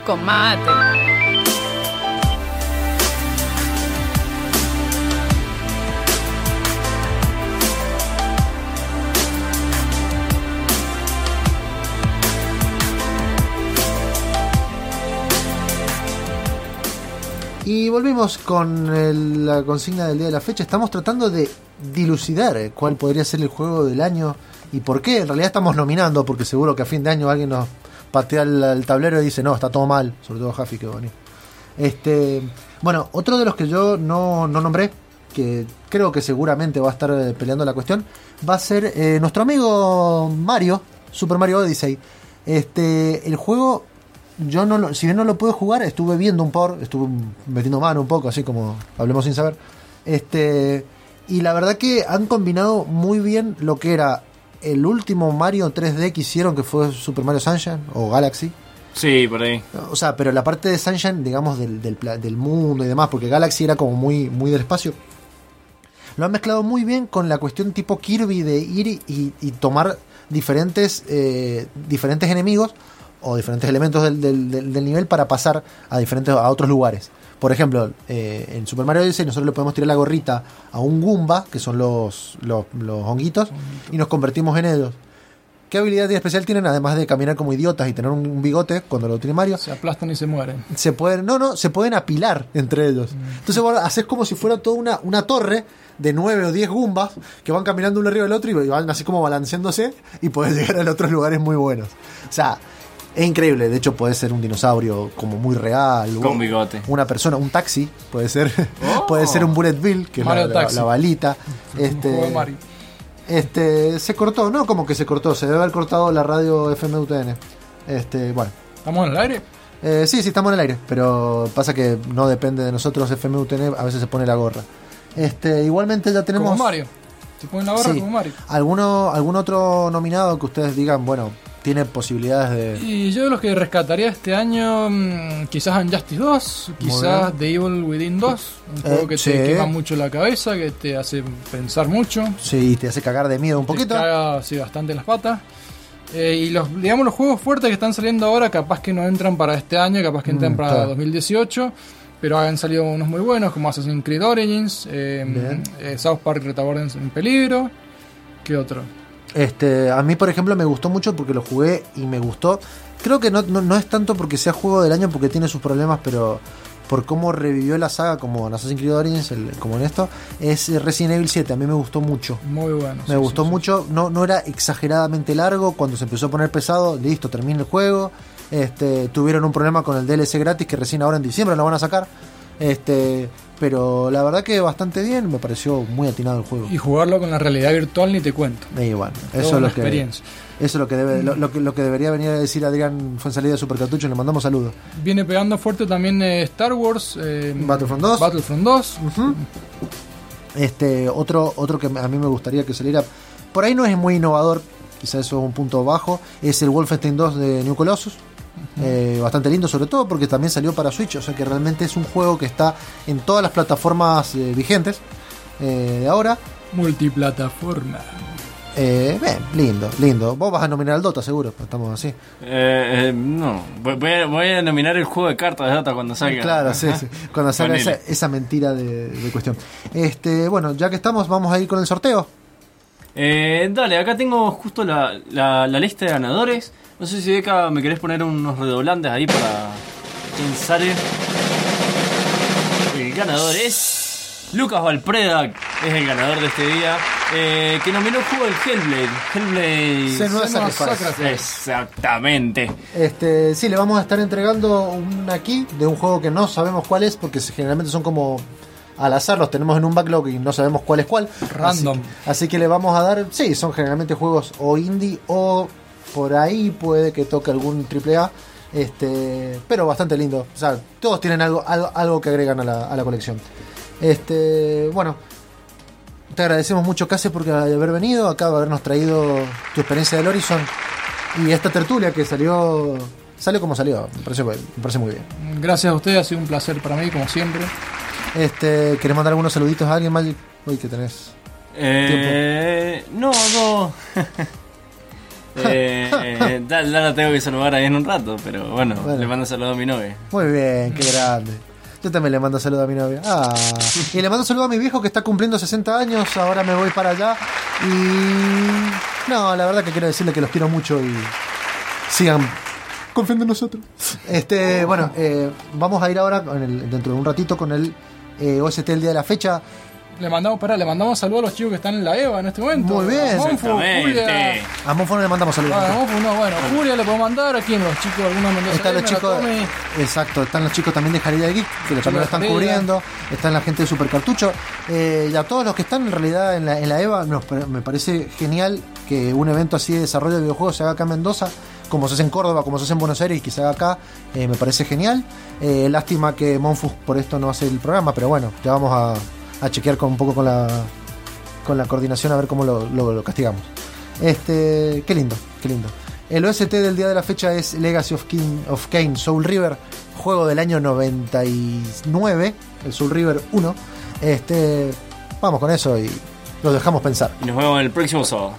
Con mate. Y volvimos con el- la consigna del día de la fecha. Estamos tratando de dilucidar eh, cuál podría ser el juego del año y por qué. En realidad estamos nominando, porque seguro que a fin de año alguien nos patea el, tablero y dice, no, está todo mal. Sobre todo Jaffi, que bonito. Este, bueno, otro de los que yo no, no nombré, que creo que seguramente va a estar eh, peleando la cuestión, va a ser eh, nuestro amigo Mario, Super Mario Odyssey. Este, el juego, yo no lo, si bien no lo pude jugar, estuve viendo un por, estuve metiendo mano un poco, así como hablemos sin saber. Este, y la verdad que han combinado muy bien lo que era el último Mario 3D que hicieron, que fue Super Mario Sunshine o Galaxy. Sí, por ahí. O sea, pero la parte de Sunshine, digamos, del, del, del mundo y demás, porque Galaxy era como muy, muy del espacio. Lo han mezclado muy bien con la cuestión tipo Kirby de ir y, y- tomar diferentes, eh, diferentes enemigos o diferentes elementos del, del- del- del nivel para pasar a diferentes a otros lugares. Por ejemplo, eh, en Super Mario Odyssey nosotros le podemos tirar la gorrita a un Goomba, que son los, los, los honguitos, y nos convertimos en ellos. ¿Qué habilidad especial tienen además de caminar como idiotas y tener un, bigote cuando lo tiene Mario? Se aplastan y se mueren. se pueden, no, no, se pueden apilar entre ellos. Entonces vos haces como si fuera toda una, una torre de nueve o diez gumbas que van caminando uno arriba del otro y van así como balanceándose y puedes <laughs> llegar a otros lugares muy buenos. O sea, es increíble. De hecho, puede ser un dinosaurio como muy real. Con bigote. Una persona, un taxi, puede ser. Oh. <laughs> puede ser un Bullet Bill, que es la, Mario la- balita. <laughs> Este, Mario. este, se cortó, no como que se cortó, se debe haber cortado la radio FMUTN. Este, bueno. ¿Estamos en el aire? Eh, sí, sí, estamos en el aire, pero pasa que no depende de nosotros, FMUTN a veces se pone la gorra. Este, igualmente ya tenemos... Como Mario. Se ponen la barra Sí. como Mario. ¿Alguno, ¿Algún otro nominado que ustedes digan, bueno, tiene posibilidades de... Y yo de los que rescataría este año, mm, quizás Injustice 2, quizás. The Evil Within 2, un Eh, juego que sí. te quema mucho la cabeza, que te hace pensar mucho, Sí, te hace cagar de miedo un poquito? te caga así, bastante en las patas. Eh, y los, digamos, los juegos fuertes que están saliendo ahora, capaz que no entran para este año, capaz que entran Mm, para claro. 2018. Pero han salido unos muy buenos, como Assassin's Creed Origins, eh, eh, South Park Retaguardians en peligro. ¿Qué otro? Este, a mí, por ejemplo, me gustó mucho porque lo jugué y me gustó. Creo que no, no, no es tanto porque sea juego del año, porque tiene sus problemas, pero por cómo revivió la saga, como en Assassin's Creed Origins, el- como en esto, es Resident Evil 7. A mí me gustó mucho. Muy bueno. Me sí, gustó sí, mucho, no, no era exageradamente largo, cuando se empezó a poner pesado, listo, termina el juego. Este, tuvieron un problema con el DLC gratis que recién ahora en diciembre lo van a sacar. Este, pero la verdad que bastante bien, me pareció muy atinado el juego. Y jugarlo con la realidad virtual ni te cuento. Y bueno, eso es lo que eso es lo que debe lo, lo que lo que debería venir a decir Adrián Fuensalida de Supercartucho, le mandamos saludos. Viene pegando fuerte también eh, Star Wars. eh, Battlefront 2. Battlefront 2. Ujú. Este, otro, otro que a mí me gustaría que saliera, por ahí no es muy innovador, quizás eso es un punto bajo, es el Wolfenstein 2 de New Colossus. Eh, bastante lindo, sobre todo porque también salió para Switch, o sea que realmente es un juego que está en todas las plataformas eh, vigentes eh, de ahora. Multiplataforma. Eh, bien, lindo, lindo. Vos vas a nominar al Dota, seguro, pues estamos así. Eh, eh, no, voy, a, voy a nominar el juego de cartas de Dota cuando salga. Claro, sí, sí. <laughs> Cuando salga esa, mentira de, de cuestión. Este, bueno, ya que estamos, vamos a ir con el sorteo. Eh, dale, acá tengo justo la, la, la lista de ganadores. No sé si acá me querés poner unos redoblantes ahí para pensar. El ganador es Lucas Valpreda, es el ganador de este día, eh, que nominó el juego del Hellblade. Hellblade. Sacrifice. Exactamente. Este, sí, le vamos a estar entregando un aquí de un juego que no sabemos cuál es, porque generalmente son como al azar, los tenemos en un backlog y no sabemos cuál es cuál. Random. Así, así que le vamos a dar, sí, son generalmente juegos o indie o por ahí puede que toque algún AAA. Este, pero bastante lindo. O sea, todos tienen algo, algo, algo que agregan a la, a la colección. Este, bueno, te agradecemos mucho, Case, por haber venido acá, por habernos traído tu experiencia del Horizon y esta tertulia que salió. Salió como salió, me parece, me parece muy bien. Gracias a ustedes, ha sido un placer para mí, como siempre. Este, ¿Querés mandar algunos saluditos a alguien, Magic? Uy, que tenés. Eh, no, no. <laughs> Eh, ya, ya la tengo que saludar ahí en un rato, pero bueno, Bueno. le mando saludo a mi novia. Muy bien, qué grande. Yo también le mando saludo a mi novia. Ah, y le mando saludo a mi viejo que está cumpliendo 60 años. Ahora me voy para allá. Y. No, la verdad que quiero decirle que los quiero mucho y. Sigan confiando en nosotros. Este, bueno, eh, vamos a ir ahora con el- dentro de un ratito con el eh, OST el día de la fecha. Le mandamos, pará, le mandamos saludos a los chicos que están en la EVA en este momento. Muy bien. A Monfu, Julia. A Monfo no le mandamos saludos. Ah, Monfu, no, bueno, Julia le puedo mandar. ¿A quién? Los chicos, algunos Mendoza Están los a chicos, exacto, están los chicos también de Jarida Geek, que también lo están cubriendo, están la gente de Super Cartucho, eh, y a todos los que están en realidad en la, en la EVA, nos me parece genial que un evento así de desarrollo de videojuegos se haga acá en Mendoza, como se hace en Córdoba, como se hace en Buenos Aires, y que se haga acá, eh, me parece genial. Eh, lástima que Monfus por esto no hace el programa, pero bueno, ya vamos a, a chequear con un poco con la con la coordinación a ver cómo lo, castigamos. Este, qué lindo, qué lindo. El OST del día de la fecha es Legacy of, King, of Kane Soul River, juego del año 99, el Soul River 1. Este, vamos con eso y lo dejamos pensar. Y nos vemos el próximo sábado.